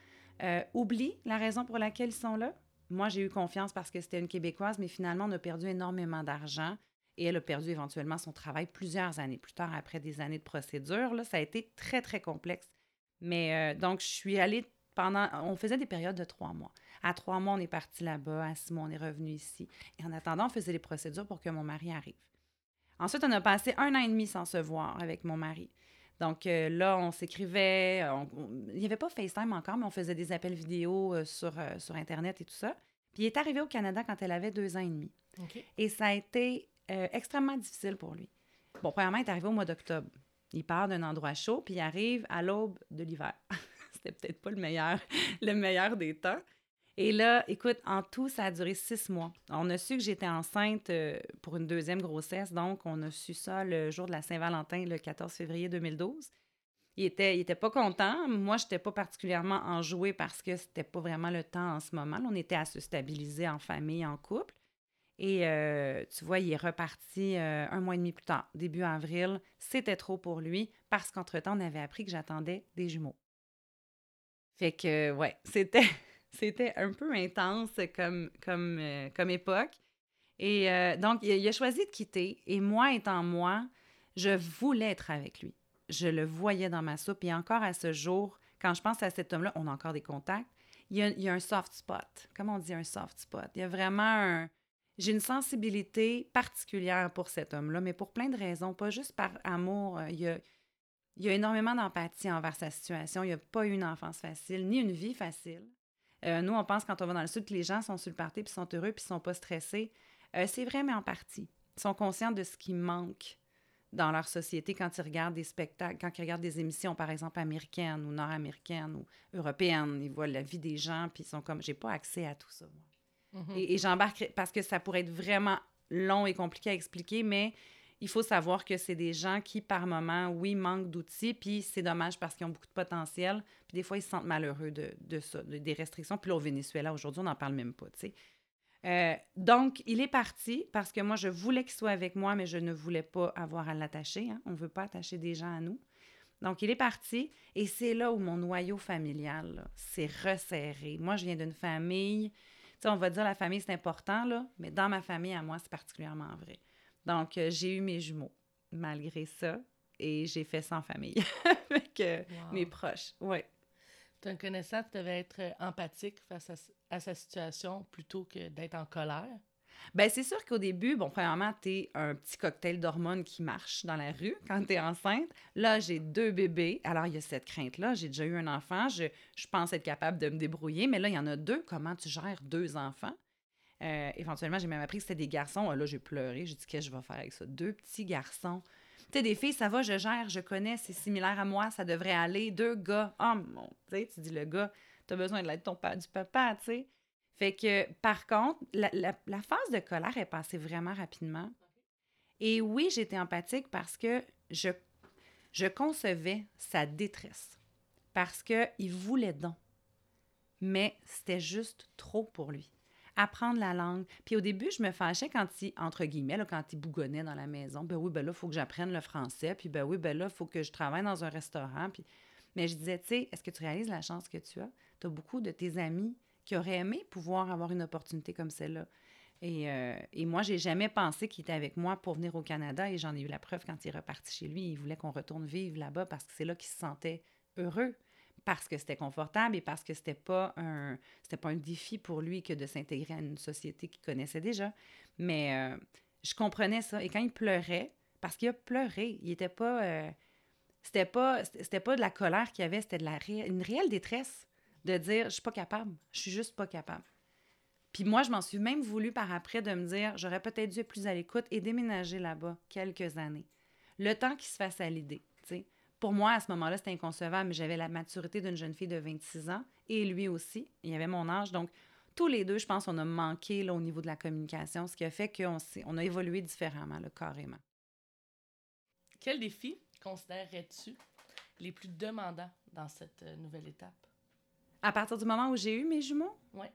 euh, oublient la raison pour laquelle ils sont là. Moi, j'ai eu confiance parce que c'était une Québécoise, mais finalement, on a perdu énormément d'argent et elle a perdu éventuellement son travail plusieurs années plus tard, après des années de procédure. Là, ça a été très, très complexe. Mais euh, donc, je suis allée pendant. On faisait des périodes de trois mois. À trois mois, on est parti là-bas. À six mois, on est revenu ici. Et en attendant, on faisait les procédures pour que mon mari arrive. Ensuite, on a passé un an et demi sans se voir avec mon mari. Donc euh, là, on s'écrivait. on- Il n'y avait pas FaceTime encore, mais on faisait des appels vidéo euh, sur, euh, sur Internet et tout ça. Puis il est arrivé au Canada quand elle avait deux ans et demi. Et ça a été euh, extrêmement difficile pour lui. Bon, premièrement, il est arrivé au mois d'octobre. Il part d'un endroit chaud, puis il arrive à l'aube de l'hiver. C'était peut-être pas le meilleur, le meilleur des temps. Et là, écoute, en tout, ça a duré six mois. On a su que j'étais enceinte euh, pour une deuxième grossesse, donc on a su ça le jour de la Saint-Valentin, le 14 février 2012. Il était, il était pas content. Moi, je n'étais pas particulièrement enjouée parce que c'était pas vraiment le temps en ce moment. On était à se stabiliser en famille, en couple. Et euh, tu vois, il est reparti euh, un mois et demi plus tard, début avril. C'était trop pour lui parce qu'entre-temps, on avait appris que j'attendais des jumeaux. Fait que, ouais, c'était, c'était un peu intense comme, comme, euh, comme époque. Et euh, donc, il, a choisi de quitter. Et moi, étant moi, je voulais être avec lui. Je le voyais dans ma soupe. Et encore à ce jour, quand je pense à cet homme-là, on a encore des contacts. Il y a, il y a un soft spot. Comment on dit un soft spot? Il y a vraiment un. J'ai une sensibilité particulière pour cet homme-là, mais pour plein de raisons, pas juste par amour. Euh, Il y a, il y a énormément d'empathie envers sa situation. Il n'a pas eu une enfance facile, ni une vie facile. Euh, nous, on pense quand on va dans le sud que les gens sont sur le party, puis sont heureux, puis sont pas stressés. Euh, c'est vrai, mais en partie. Ils sont conscients de ce qui manque dans leur société quand ils regardent des spectacles, quand ils regardent des émissions, par exemple, américaines ou nord-américaines ou européennes. Ils voient la vie des gens, puis ils sont comme, j'ai pas accès à tout ça. moi. Mhm. Et, et j'embarque parce que ça pourrait être vraiment long et compliqué à expliquer, mais il faut savoir que c'est des gens qui, par moment, oui, manquent d'outils, puis c'est dommage parce qu'ils ont beaucoup de potentiel, puis des fois, ils se sentent malheureux de, de ça, de- des restrictions. Puis là, au Venezuela, aujourd'hui, on n'en parle même pas, tu sais. Euh, donc, il est parti parce que moi, je voulais qu'il soit avec moi, mais je ne voulais pas avoir à l'attacher. hein. On ne veut pas attacher des gens à nous. Donc, il est parti et c'est là où mon noyau familial s'est resserré. Moi, je viens d'une famille, tu sais, on va dire la famille, c'est important, là, mais dans ma famille, à moi, c'est particulièrement vrai. Donc, euh, j'ai eu mes jumeaux, malgré ça, et j'ai fait sans famille avec euh, Wow. mes proches. Ouais. Ton connaissant, tu devais être euh, empathique face à, à sa situation plutôt que d'être en colère? Ben, c'est sûr qu'au début, bon, premièrement, t'es un petit cocktail d'hormones qui marche dans la rue quand t'es enceinte. Là, j'ai deux bébés. Alors, il y a cette crainte-là. J'ai déjà eu un enfant. Je, je pense être capable de me débrouiller. Mais là, il y en a deux. Comment tu gères deux enfants? Euh, éventuellement, j'ai même appris que c'était des garçons. Ah, là, j'ai pleuré. J'ai dit, qu'est-ce que je vais faire avec ça? Deux petits garçons. Tu sais, des filles, ça va, je gère, je connais, c'est similaire à moi, ça devrait aller. Deux gars, oh mon, tu sais, tu dis le gars, tu as besoin de l'aide ton du papa, tu sais. Fait que, par contre, la, la, phase de colère est passée vraiment rapidement. Et oui, j'étais empathique parce que je, je concevais sa détresse. Parce qu'il voulait donc. Mais c'était juste trop pour lui apprendre la langue. Puis au début, je me fâchais quand il, entre guillemets, quand il bougonnait dans la maison. Ben oui, ben là, il faut que j'apprenne le français. Puis ben oui, ben là, il faut que je travaille dans un restaurant. Puis... Mais je disais, tu sais, est-ce que tu réalises la chance que tu as? Tu as beaucoup de tes amis qui auraient aimé pouvoir avoir une opportunité comme celle-là. Et, euh, et, moi, j'ai jamais pensé qu'il était avec moi pour venir au Canada et j'en ai eu la preuve quand il est reparti chez lui. Il voulait qu'on retourne vivre là-bas parce que c'est là qu'il se sentait heureux parce que c'était confortable et parce que c'était pas un c'était pas un défi pour lui que de s'intégrer à une société qu'il connaissait déjà. Mais euh, je comprenais ça. Et quand il pleurait, parce qu'il a pleuré, il était pas euh, c'était pas c'était pas de la colère qu'il avait, c'était de la une réelle détresse de dire je suis pas capable, je suis juste pas capable. Puis moi, je m'en suis même voulu par après de me dire j'aurais peut-être dû être plus à l'écoute et déménager là-bas quelques années. Le temps qu'il se fasse à l'idée, pour moi, à ce moment-là, c'était inconcevable, mais j'avais la maturité d'une jeune fille de 26 ans et lui aussi. Il avait mon âge. Donc, tous les deux, je pense, on a manqué là, au niveau de la communication, ce qui a fait qu'on on a évolué différemment, là, carrément. Quels défis considérerais-tu les plus demandants dans cette euh, nouvelle étape? À partir du moment où j'ai eu mes jumeaux? Oui.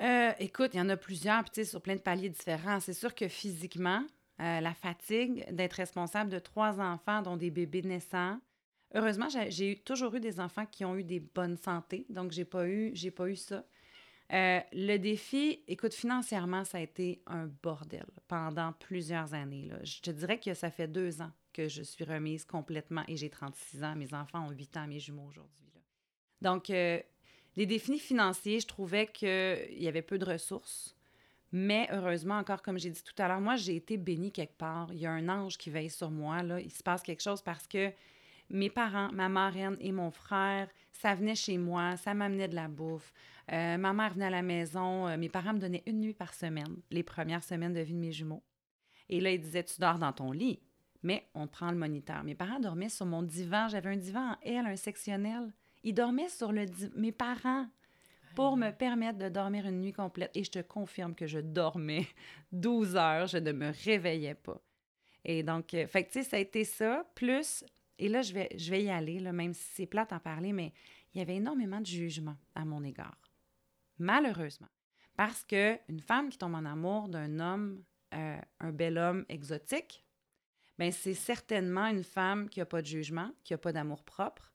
Euh, écoute, il y en a plusieurs, puis sur plein de paliers différents. C'est sûr que physiquement, euh, la fatigue d'être responsable de trois enfants, dont des bébés naissants. Heureusement, j'ai toujours eu des enfants qui ont eu des bonnes santé, donc j'ai pas pas eu ça. Euh, le défi, écoute, financièrement, ça a été un bordel pendant plusieurs années. Je te dirais que ça fait deux ans que je suis remise complètement et j'ai 36 ans. Mes enfants ont 8 ans, mes jumeaux aujourd'hui. Donc, euh, les défis financiers, je trouvais qu'il y avait peu de ressources. Mais heureusement, encore comme j'ai dit tout à l'heure, moi, j'ai été bénie quelque part. Il y a un ange qui veille sur moi. Là. Il se passe quelque chose parce que mes parents, ma marraine et mon frère, ça venait chez moi, ça m'amenait de la bouffe. Euh, ma mère venait à la maison. Euh, mes parents me donnaient une nuit par semaine, les premières semaines de vie de mes jumeaux. Et là, ils disaient Tu dors dans ton lit, mais on prend le moniteur. Mes parents dormaient sur mon divan. J'avais un divan en L, un sectionnel. Ils dormaient sur le divan. Mes parents pour me permettre de dormir une nuit complète. Et je te confirme que je dormais 12 heures, je ne me réveillais pas. Et donc, euh, fait tu ça a été ça, plus, et là, je vais, je vais y aller, là, même si c'est plate en parler, mais il y avait énormément de jugement à mon égard. Malheureusement. Parce que une femme qui tombe en amour d'un homme, euh, un bel homme exotique, ben c'est certainement une femme qui n'a pas de jugement, qui n'a pas d'amour propre.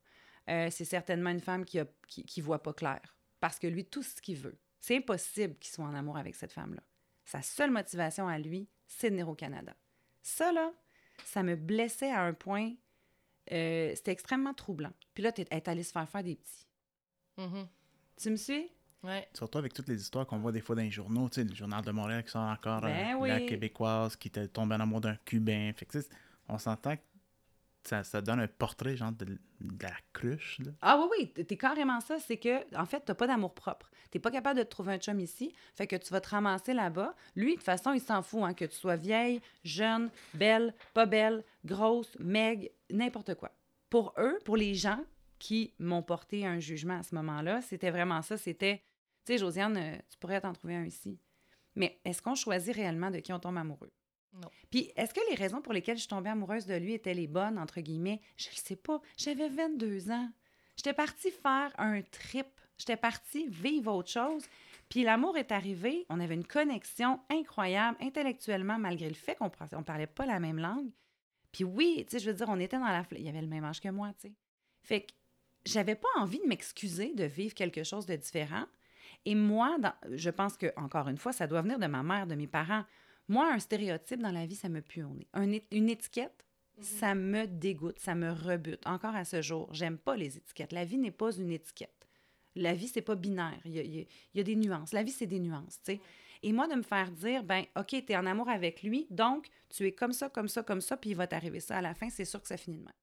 Euh, c'est certainement une femme qui ne qui voit pas clair parce que lui, tout ce qu'il veut, c'est impossible qu'il soit en amour avec cette femme-là. Sa seule motivation à lui, c'est de venir au Canada. Ça, là, ça me blessait à un point. Euh, c'était extrêmement troublant. Puis là, tu es allé se faire faire des petits. Mm-hmm. Tu me suis? Oui. Surtout avec toutes les histoires qu'on voit des fois dans les journaux, tu sais, le Journal de Montréal qui sort encore, ben la québécoise qui tombe en amour d'un Cubain. Fait que, on s'entend que ça, donne un portrait, genre, de, la cruche. Ah oui, oui, t'es carrément ça. C'est que, en fait, t'as pas d'amour propre. T'es pas capable de trouver un chum ici. Fait que tu vas te ramasser là-bas. Lui, de toute façon, il s'en fout, hein, que tu sois vieille, jeune, belle, pas belle, grosse, meg, n'importe quoi. Pour eux, pour les gens qui m'ont porté un jugement à ce moment-là, c'était vraiment ça. C'était, tu sais, Josiane, euh, tu pourrais t'en trouver un ici. Mais est-ce qu'on choisit réellement de qui on tombe amoureux? Puis, est-ce que les raisons pour lesquelles je suis tombée amoureuse de lui étaient les bonnes, entre guillemets? Je ne sais pas. J'avais 22 ans. J'étais partie faire un trip. J'étais partie vivre autre chose. Puis l'amour est arrivé. On avait une connexion incroyable intellectuellement, malgré le fait qu'on ne parlait pas la même langue. Puis oui, tu sais, je veux dire, on était dans la... Il avait le même âge que moi, tu sais. Fait que j'avais pas envie de m'excuser de vivre quelque chose de différent. Et moi, je pense que, encore une fois, ça doit venir de ma mère, de mes parents. Moi, un stéréotype dans la vie, ça me pue au nez. une étiquette, mhm. ça me dégoûte, ça me rebute. Encore à ce jour, j'aime pas les étiquettes. La vie n'est pas une étiquette. La vie, c'est pas binaire. Il y, a, des nuances. La vie, c'est des nuances, tu sais. Et moi, de me faire dire, ben, OK, tu es en amour avec lui, donc tu es comme ça, comme ça, comme ça, puis il va t'arriver ça à la fin, c'est sûr que ça finit de même.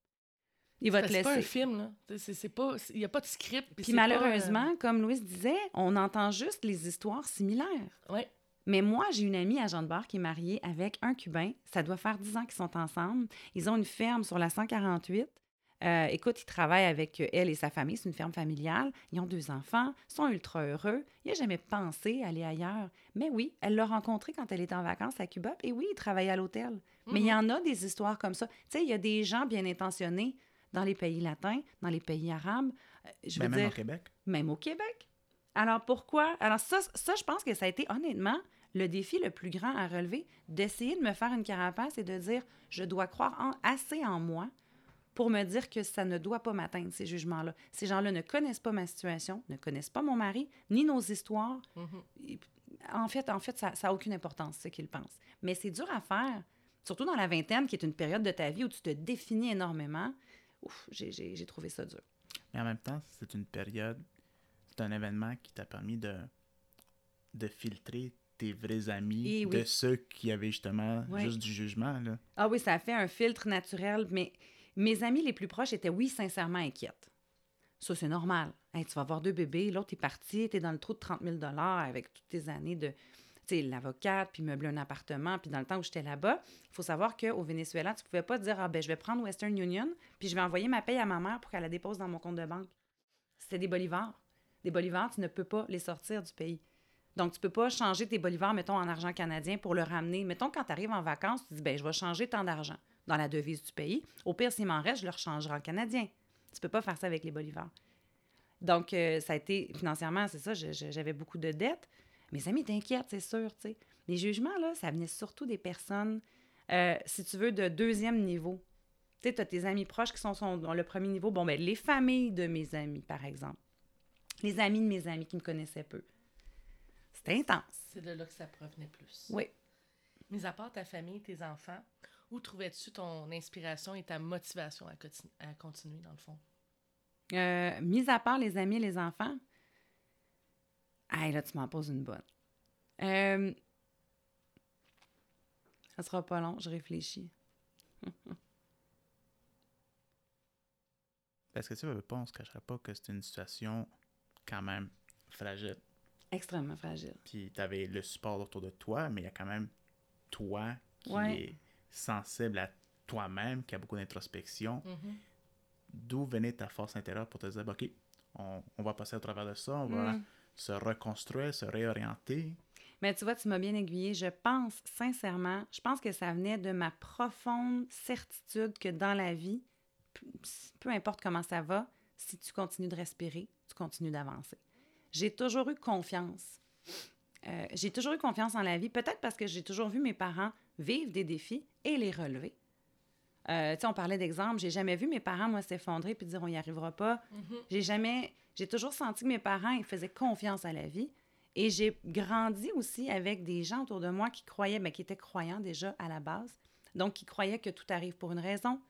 Il va te C'est pas un laisser. film, là. C'est- pas... Il n'y a pas de script. Puis pas, malheureusement, comme Louise disait, on entend juste les histoires similaires. euh, Ouais. Mais moi, j'ai une amie à Jean de Bar qui est mariée avec un Cubain. Ça doit faire 10 ans qu'ils sont ensemble. Ils ont une ferme sur la 148. Euh, écoute, ils travaillent avec euh, elle et sa famille. C'est une ferme familiale. Ils ont deux enfants, sont ultra heureux. Il n'a jamais pensé aller ailleurs. Mais oui, elle l'a rencontré quand elle était en vacances à Cuba. Et oui, il travaillait à l'hôtel. Mais il y en a des histoires comme ça. Tu sais, il y a des gens bien intentionnés dans les pays latins, dans les pays arabes. Euh, je veux Ben, même dire, au Québec. même au Québec. Alors pourquoi? Alors ça, ça, je pense que ça a été honnêtement le défi le plus grand à relever, d'essayer de me faire une carapace et de dire, je dois croire en- assez en moi pour me dire que ça ne doit pas m'atteindre, ces jugements-là. Ces gens-là ne connaissent pas ma situation, ne connaissent pas mon mari, ni nos histoires. Mhm. Et- En fait, en fait, ça n'a aucune importance, ce qu'ils pensent. Mais c'est dur à faire, surtout dans la vingtaine, qui est une période de ta vie où tu te définis énormément. Ouf, j'ai trouvé ça dur. Mais en même temps, c'est une période, c'est un événement qui t'a permis de, de filtrer tes vrais amis Eh oui. de ceux qui avaient justement Ouais. juste du jugement. Là. Ah oui, ça a fait un filtre naturel, mais mes amis les plus proches étaient, oui, sincèrement inquiètes. Ça, c'est normal. Hey, tu vas avoir deux bébés, l'autre est parti, tu es dans le trou de 30 000 avec toutes tes années de, tu sais, l'avocate, puis meubler un appartement, puis dans le temps où j'étais là-bas, il faut savoir qu'au Venezuela, tu pouvais pas dire, ah ben, je vais prendre Western Union, puis je vais envoyer ma paye à ma mère pour qu'elle la dépose dans mon compte de banque. C'était des bolivars. Des bolivars, tu ne peux pas les sortir du pays. Donc, tu peux pas changer tes bolivars, mettons, en argent canadien pour le ramener. Mettons, quand tu arrives en vacances, tu dis, ben, je vais changer tant d'argent dans la devise du pays. Au pire, s'il m'en reste, je le rechangerai en canadien. Tu peux pas faire ça avec les bolivars. Donc, euh, ça a été, financièrement, c'est ça, j'avais beaucoup de dettes. Mes amis t'inquiètent, c'est sûr. Les jugements, là, ça venait surtout des personnes, euh, si tu veux, de deuxième niveau. Tu as tes amis proches qui sont, sont dans le premier niveau. Bon, ben, les familles de mes amis, par exemple. Les amis de mes amis qui me connaissaient peu. C'était intense. C'est de là que ça provenait plus. Oui. Mis à part ta famille, tes enfants, où trouvais-tu ton inspiration et ta motivation à, continu- à continuer, dans le fond? Euh, mis à part les amis et les enfants, hey, là, tu m'en poses une bonne. Euh, ça sera pas long, je réfléchis. Parce que tu veux pas, on se cacherait pas que c'est une situation quand même fragile. Extrêmement fragile. Puis tu avais le support autour de toi, mais il y a quand même toi qui Ouais. est sensible à toi-même, qui a beaucoup d'introspection. Mhm. D'où venait ta force intérieure pour te dire, OK, on, on va passer au travers de ça, on va Mm. se reconstruire, se réorienter. Mais tu vois, tu m'as bien aiguillé. Je pense sincèrement, je pense que ça venait de ma profonde certitude que dans la vie, peu- peu importe comment ça va, si tu continues de respirer, tu continues d'avancer. J'ai toujours eu confiance. Euh, j'ai toujours eu confiance en la vie, peut-être parce que j'ai toujours vu mes parents vivre des défis et les relever. Euh, tu sais, on parlait d'exemple, j'ai jamais vu mes parents, moi, s'effondrer puis dire on n'y arrivera pas. Mhm. J'ai jamais. J'ai toujours senti que mes parents, ils faisaient confiance à la vie. Et j'ai grandi aussi avec des gens autour de moi qui croyaient, mais qui étaient croyants déjà à la base. Donc, qui croyaient que tout arrive pour une raison.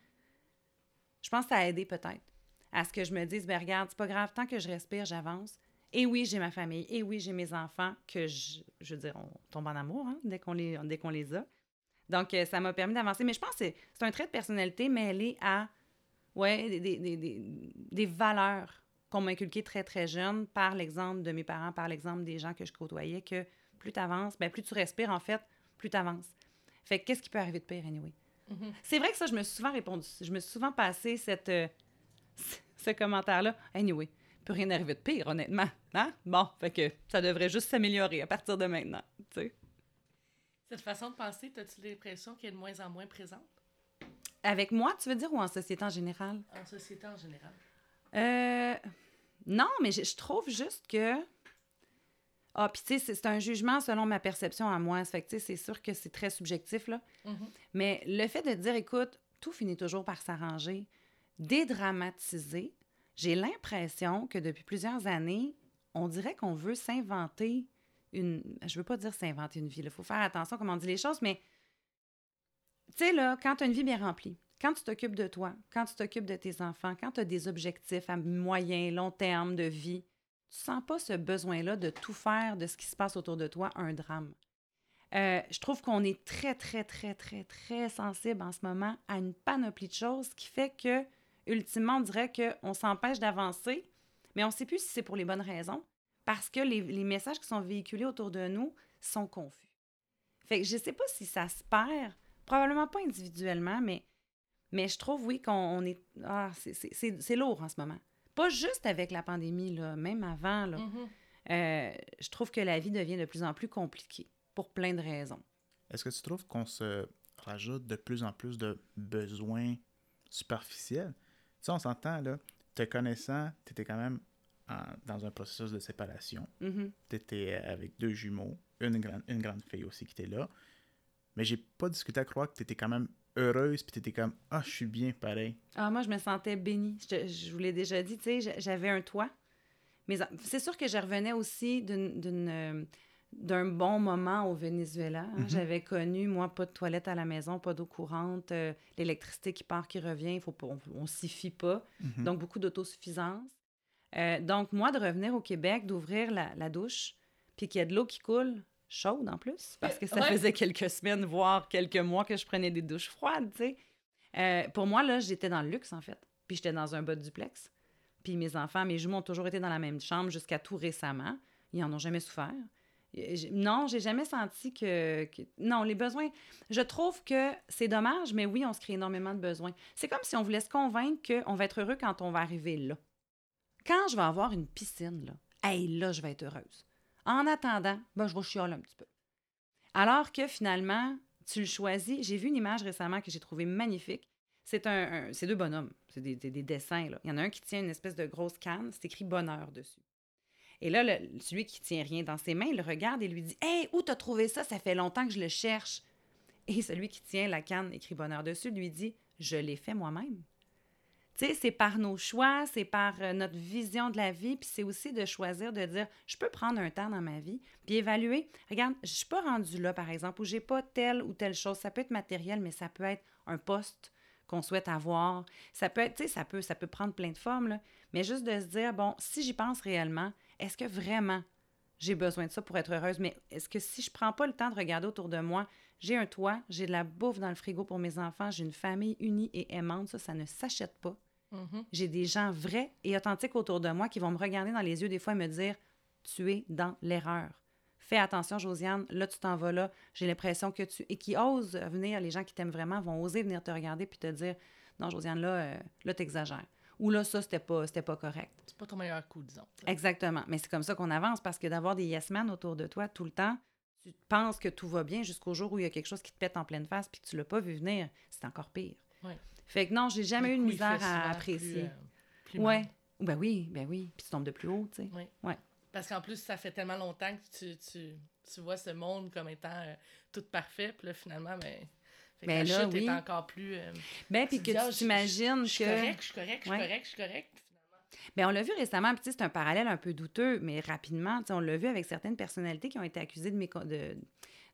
Je pense que ça a aidé peut-être à ce que je me dise, ben regarde, c'est pas grave, tant que je respire, j'avance. Et oui, j'ai ma famille. Et oui, j'ai mes enfants que je, je veux dire, on tombe en amour hein, dès qu'on les, dès qu'on les a. Donc, euh, ça m'a permis d'avancer. Mais je pense que c'est, c'est un trait de personnalité mêlé à, ouais, des, des, des, des, valeurs qu'on m'a inculquées très, très jeune par l'exemple de mes parents, par l'exemple des gens que je côtoyais, que plus tu avances, ben, plus tu respires, en fait, plus tu avances. Fait que qu'est-ce qui peut arriver de pire, anyway? Mhm. C'est vrai que ça, je me suis souvent répondu. Je me suis souvent passé cette, euh, ce commentaire-là. Anyway, peut rien arriver de pire, honnêtement. Hein? Bon, fait que ça devrait juste s'améliorer à partir de maintenant. Cette façon de penser, as-tu l'impression qu'elle est de moins en moins présente? Avec moi, tu veux dire, ou en société en général? en société en général? Euh, non, mais je, je trouve juste que. Ah, puis tu sais, c'est- un jugement selon ma perception à moi. Ça fait que tu sais, c'est sûr que c'est très subjectif, là. Mhm. Mais le fait de dire, écoute, tout finit toujours par s'arranger, dédramatiser, j'ai l'impression que depuis plusieurs années, on dirait qu'on veut s'inventer une. Je veux pas dire s'inventer une vie, il faut faire attention comment on dit les choses, mais tu sais, là, quand tu as une vie bien remplie, quand tu t'occupes de toi, quand tu t'occupes de tes enfants, quand tu as des objectifs à moyen, long terme de vie, tu sens pas ce besoin-là de tout faire de ce qui se passe autour de toi un drame. Euh, je trouve qu'on est très, très, très, très, très sensible en ce moment à une panoplie de choses qui fait que, ultimement, on dirait qu'on s'empêche d'avancer, mais on ne sait plus si c'est pour les bonnes raisons, parce que les, les, messages qui sont véhiculés autour de nous sont confus. Fait que je ne sais pas si ça se perd, probablement pas individuellement, mais, mais je trouve, oui, qu'on est... Ah, c'est lourd en ce moment. Pas juste avec la pandémie, là, même avant, là. Mhm. Euh, je trouve que la vie devient de plus en plus compliquée pour plein de raisons. Est-ce que tu trouves qu'on se rajoute de plus en plus de besoins superficiels? Sais, on s'entend, là, te connaissant, tu étais quand même en- dans un processus de séparation. Mhm. Tu étais avec deux jumeaux, une, grande une grande fille aussi qui était là. Mais j'ai pas discuté à croire que tu étais quand même heureuse, puis tu étais comme Ah, je suis bien pareil. Ah, moi, je me sentais bénie. Je, je vous l'ai déjà dit, tu sais, j'a- j'avais un toit. Mais c'est sûr que je revenais aussi d'une- d'une, euh, d'un bon moment au Venezuela. hein. Mhm. J'avais connu, moi, pas de toilette à la maison, pas d'eau courante, euh, l'électricité qui part, qui revient, il faut pas, on, on s'y fie pas. Mhm. Donc, beaucoup d'autosuffisance. Euh, donc, moi, de revenir au Québec, d'ouvrir la, la douche, puis qu'il y a de l'eau qui coule, chaude en plus, parce que ça Ouais. faisait quelques semaines, voire quelques mois que je prenais des douches froides, tu sais. Euh, pour moi, là, j'étais dans le luxe, en fait. Puis j'étais dans un bas de duplex. Puis mes enfants, mes jumeaux ont toujours été dans la même chambre jusqu'à tout récemment. Ils en ont jamais souffert. Non, j'ai jamais senti que, Non, les besoins... Je trouve que c'est dommage, mais oui, on se crée énormément de besoins. C'est comme si on voulait se convaincre qu'on va être heureux quand on va arriver là. Quand je vais avoir une piscine, là, hey, là, je vais être heureuse. En attendant, ben, je vais un petit peu. Alors que finalement, tu le choisis. J'ai vu une image récemment que j'ai trouvée magnifique. C'est un, un- deux bonhommes. C'est des, des- des dessins. Là. Il y en a un qui tient une espèce de grosse canne. C'est écrit bonheur dessus. Et là, celui qui tient rien dans ses mains, il le regarde et lui dit Hey, où t'as trouvé ça? Ça fait longtemps que je le cherche. Et celui qui tient la canne écrit bonheur dessus lui dit Je l'ai fait moi-même. Tu sais, c'est par nos choix, c'est par euh, notre vision de la vie, puis c'est aussi de choisir de dire je peux prendre un temps dans ma vie, puis évaluer. Regarde, je suis pas rendue là, par exemple, où j'ai pas telle ou telle chose. Ça peut être matériel, mais ça peut être un poste qu'on souhaite avoir. Ça peut être, ça peut, ça peut prendre plein de formes, là. Mais juste de se dire, bon, si j'y pense réellement, est-ce que vraiment j'ai besoin de ça pour être heureuse? Mais est-ce que si je prends pas le temps de regarder autour de moi, j'ai un toit, j'ai de la bouffe dans le frigo pour mes enfants, j'ai une famille unie et aimante, ça, ça ne s'achète pas. Mhm. J'ai des gens vrais et authentiques autour de moi qui vont me regarder dans les yeux des fois et me dire Tu es dans l'erreur. Fais attention, Josiane, là, tu t'en vas là. J'ai l'impression que tu. Et qui osent venir, les gens qui t'aiment vraiment vont oser venir te regarder puis te dire Non, Josiane, là, euh, là, t'exagères. Ou là, ça, c'était pas, c'était pas correct. C'est pas ton meilleur coup, disons. Exactement. Mais c'est comme ça qu'on avance parce que d'avoir des yes men autour de toi tout le temps, tu penses que tout va bien jusqu'au jour où il y a quelque chose qui te pète en pleine face puis que tu l'as pas vu venir. C'est encore pire. Ouais. Fait que non, j'ai jamais eu de coup, misère à apprécier. Plus, euh, plus ouais. Ben oui, ben oui. Puis tu tombes de plus haut, tu sais. Oui. Ouais. Parce qu'en plus, ça fait tellement longtemps que tu, tu, tu vois ce monde comme étant euh, tout parfait, puis là, finalement, ben, que la là, chute oui. est encore plus... euh, Ben, puis que dis, tu t'imagines Je suis que. correct, je suis correct, je suis correct, je suis correct. Ben, on l'a vu récemment, c'est un parallèle un peu douteux, mais rapidement, tu sais, on l'a vu avec certaines personnalités qui ont été accusées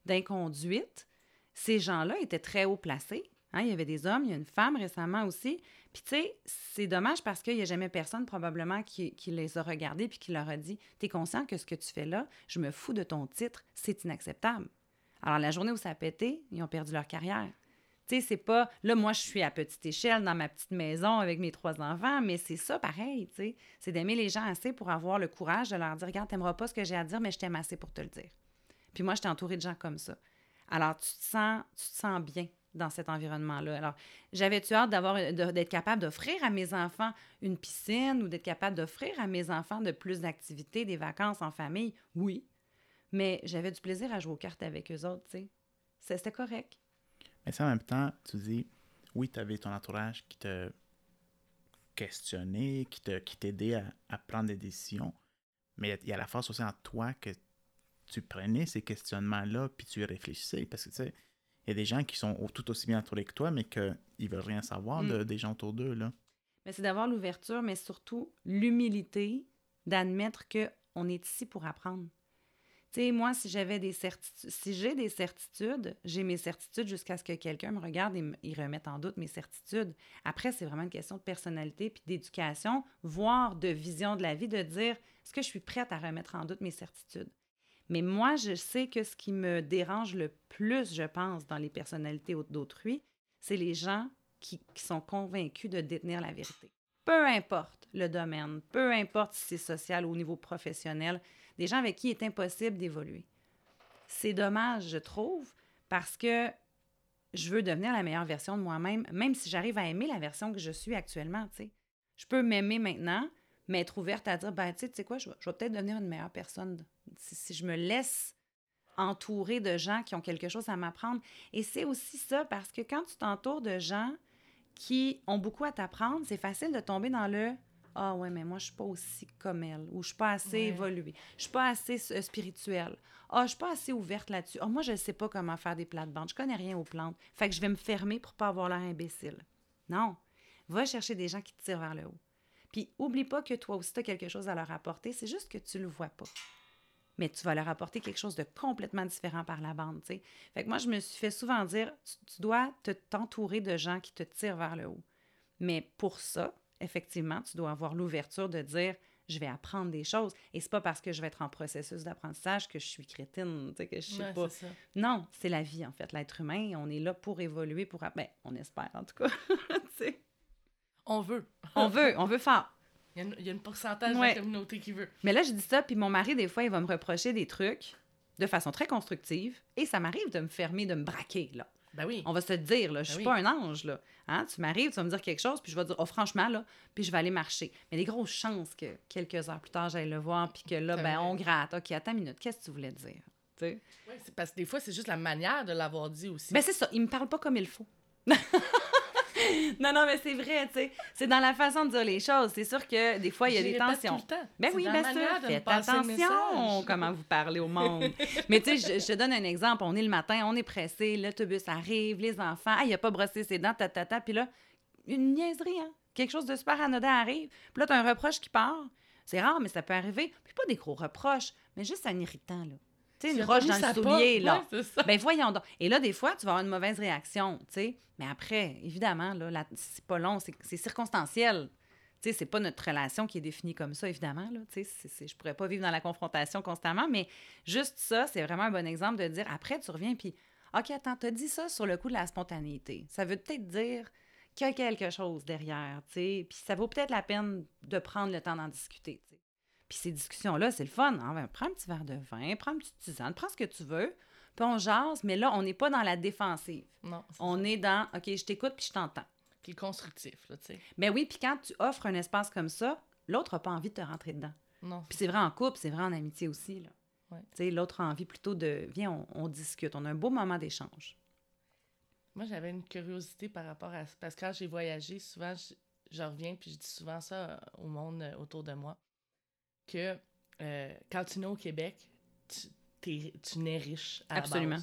d'inconduite. Ces gens-là étaient très haut placés. hein. Il y avait des hommes, il y a une femme récemment aussi. Puis, tu sais, c'est dommage parce qu'il n'y a jamais personne, probablement, qui, qui les a regardés puis qui leur a dit T'es conscient que ce que tu fais là, je me fous de ton titre, c'est inacceptable. Alors, la journée où ça a pété, ils ont perdu leur carrière. C'est pas. Là, moi, je suis à petite échelle dans ma petite maison avec mes trois enfants, mais c'est ça pareil, tu sais. C'est d'aimer les gens assez pour avoir le courage de leur dire Regarde, t'aimeras pas ce que j'ai à dire, mais je t'aime assez pour te le dire. Puis moi, j'étais entourée de gens comme ça. Alors, tu te sens, tu sens bien dans cet environnement-là. Alors, j'avais-tu hâte d'avoir, d'être capable d'offrir à mes enfants une piscine ou d'être capable d'offrir à mes enfants de plus d'activités, des vacances en famille? Oui. Mais j'avais du plaisir à jouer aux cartes avec eux autres, tu sais. C'était correct. Mais ça, en même temps, tu dis, oui, tu avais ton entourage qui te questionnait, qui te qui t'aidait à, à prendre des décisions. Mais il y a la force aussi en toi que tu prenais ces questionnements-là puis tu y réfléchissais. Parce que, tu sais, il y a des gens qui sont tout aussi bien entourés que toi, mais qu'ils ne veulent rien savoir de- des gens autour d'eux, là. Mais c'est d'avoir l'ouverture, mais surtout l'humilité d'admettre qu'on est ici pour apprendre. Tu sais, moi, si j'avais des certitudes, si j'ai des certitudes, j'ai mes certitudes jusqu'à ce que quelqu'un me regarde et il remette en doute mes certitudes. Après, c'est vraiment une question de personnalité puis d'éducation, voire de vision de la vie, de dire est-ce que je suis prête à remettre en doute mes certitudes? Mais moi, je sais que ce qui me dérange le plus, je pense, dans les personnalités d'autrui, c'est les gens qui sont convaincus de détenir la vérité. Peu importe le domaine, peu importe si c'est social ou au niveau professionnel, des gens avec qui il est impossible d'évoluer. C'est dommage, je trouve, parce que je veux devenir la meilleure version de moi-même, même si j'arrive à aimer la version que je suis actuellement. Je peux m'aimer maintenant, mais être ouverte à dire, ben, tu sais quoi, je vais, peut-être devenir une meilleure personne si je me laisse entourer de gens qui ont quelque chose à m'apprendre. Et c'est aussi ça, parce que quand tu t'entoures de gens qui ont beaucoup à t'apprendre, c'est facile de tomber dans le ah ouais, mais moi, je suis pas aussi comme elle, ou je suis pas assez Ouais. évoluée, je suis pas assez euh, spirituelle, ah, je suis pas assez ouverte là-dessus, ah, moi, je ne sais pas comment faire des plates-bandes, je connais rien aux plantes, fait que je vais me fermer pour pas avoir l'air imbécile. Non, va chercher des gens qui te tirent vers le haut. Puis, oublie pas que toi aussi, tu as quelque chose à leur apporter, c'est juste que tu le vois pas. Mais tu vas leur apporter quelque chose de complètement différent par la bande, tu sais. Fait que moi, je me suis fait souvent dire, tu, tu dois te t'entourer de gens qui te tirent vers le haut. Mais pour ça, effectivement, tu dois avoir l'ouverture de dire je vais apprendre des choses. Et c'est pas parce que je vais être en processus d'apprentissage que je suis crétine, que je sais Ouais, pas. Non, c'est la vie, en fait. L'être humain, on est là pour évoluer, pour... Ben, on espère, en tout cas. On veut. on veut, on veut faire. Il y a une, il y a une pourcentage de Ouais. la communauté qui veut. Mais là, je dis ça, puis mon mari, des fois, il va me reprocher des trucs de façon très constructive. Et ça m'arrive de me fermer, de me braquer, là. Ben oui. On va se le dire, là. Je Ben suis oui. pas un ange, là. Hein? Tu m'arrives, tu vas me dire quelque chose, puis je vais dire, oh, franchement, là, puis je vais aller marcher. Mais des grosses chances que quelques heures plus tard, j'aille le voir, puis que là, ben, on gratte. OK, attends une minute, qu'est-ce que tu voulais dire? C'est parce que des fois, c'est juste la manière de l'avoir dit aussi. Ben, c'est ça, il me parle pas comme il faut. non, non, mais c'est vrai, tu sais. C'est dans la façon de dire les choses. C'est sûr que des fois, il y a des tensions. tout le temps. Ben oui, bien sûr. Faites attention comment vous parlez au monde. Mais tu sais, je, je te donne un exemple. On est le matin, on est pressé, l'autobus arrive, les enfants, ah, il a pas brossé ses dents, ta, ta, ta. Puis là, une niaiserie, hein? Quelque chose de super anodin arrive. Puis là, tu as un reproche qui part. C'est rare, mais ça peut arriver. Puis pas des gros reproches, mais juste un irritant, là. Tu sais, une roche dans le soulier, là. Ouais, c'est ça. Ben voyons donc. Et là, des fois, tu vas avoir une mauvaise réaction, tu sais. Mais après, évidemment, là, c'est pas long, c'est circonstanciel. Tu sais, c'est pas notre relation qui est définie comme ça, évidemment, là. Tu sais, je pourrais pas vivre dans la confrontation constamment, mais juste ça, c'est vraiment un bon exemple de dire, après, tu reviens, puis, OK, attends, t'as dit ça sur le coup de la spontanéité. Ça veut peut-être dire qu'il y a quelque chose derrière, tu sais. Puis ça vaut peut-être la peine de prendre le temps d'en discuter, tu sais. Puis ces discussions-là, c'est le fun. hein. Ben, prends un petit verre de vin, prends une petite tisane, prends ce que tu veux, puis on jase, mais là, on n'est pas dans la défensive. Non, On ça. est dans OK, je t'écoute puis je t'entends. Puis le constructif, là, tu sais. Mais oui, puis quand tu offres un espace comme ça, l'autre n'a pas envie de te rentrer dedans. Non. Puis c'est vrai en couple, c'est vrai en amitié aussi. Là. Ouais. Tu sais, l'autre a envie plutôt de viens, on, on discute, on a un beau moment d'échange. Moi, j'avais une curiosité par rapport à ça. Parce que quand j'ai voyagé, souvent, je, je reviens, puis je dis souvent ça au monde euh, autour de moi, que euh, quand tu nais au Québec, tu, nais riche à Absolument.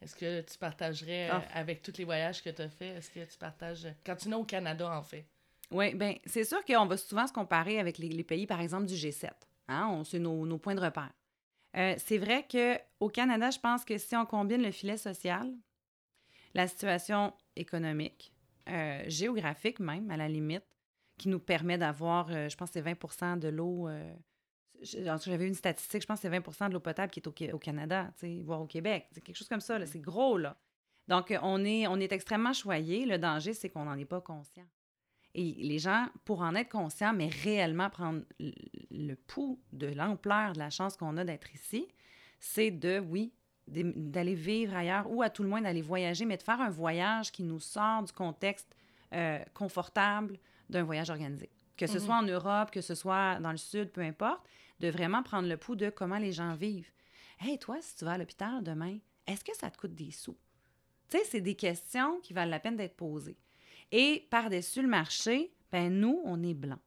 Est-ce que tu partagerais, euh, Ah. avec tous les voyages que tu as faits, est-ce que tu partages... Quand tu nais au Canada, en fait? Oui, bien, c'est sûr qu'on va souvent se comparer avec les, les pays, par exemple, du G7. Hein? On, c'est nos, nos points de repère. Euh, c'est vrai qu'au Canada, je pense que si on combine le filet social, la situation économique, euh, géographique même, à la limite, qui nous permet d'avoir, euh, je pense c'est 20% de l'eau. J'avais une statistique, je pense que c'est 20% de l'eau potable qui est au, au Canada, voire au Québec. C'est quelque chose comme ça, c'est gros, là. Donc, euh, on est, on est extrêmement choyé. Le danger, c'est qu'on n'en est pas conscient. Et les gens, pour en être conscients, mais réellement prendre le- pouls de l'ampleur de la chance qu'on a d'être ici, c'est de, oui, d'aller vivre ailleurs ou à tout le moins d'aller voyager, mais de faire un voyage qui nous sort du contexte euh, confortable d'un voyage organisé. Que ce Mhm. soit en Europe, que ce soit dans le Sud, peu importe, de vraiment prendre le pouls de comment les gens vivent. Hey, toi, si tu vas à l'hôpital demain, est-ce que ça te coûte des sous? Tu sais, c'est des questions qui valent la peine d'être posées. Et par-dessus le marché, ben nous, on est blancs,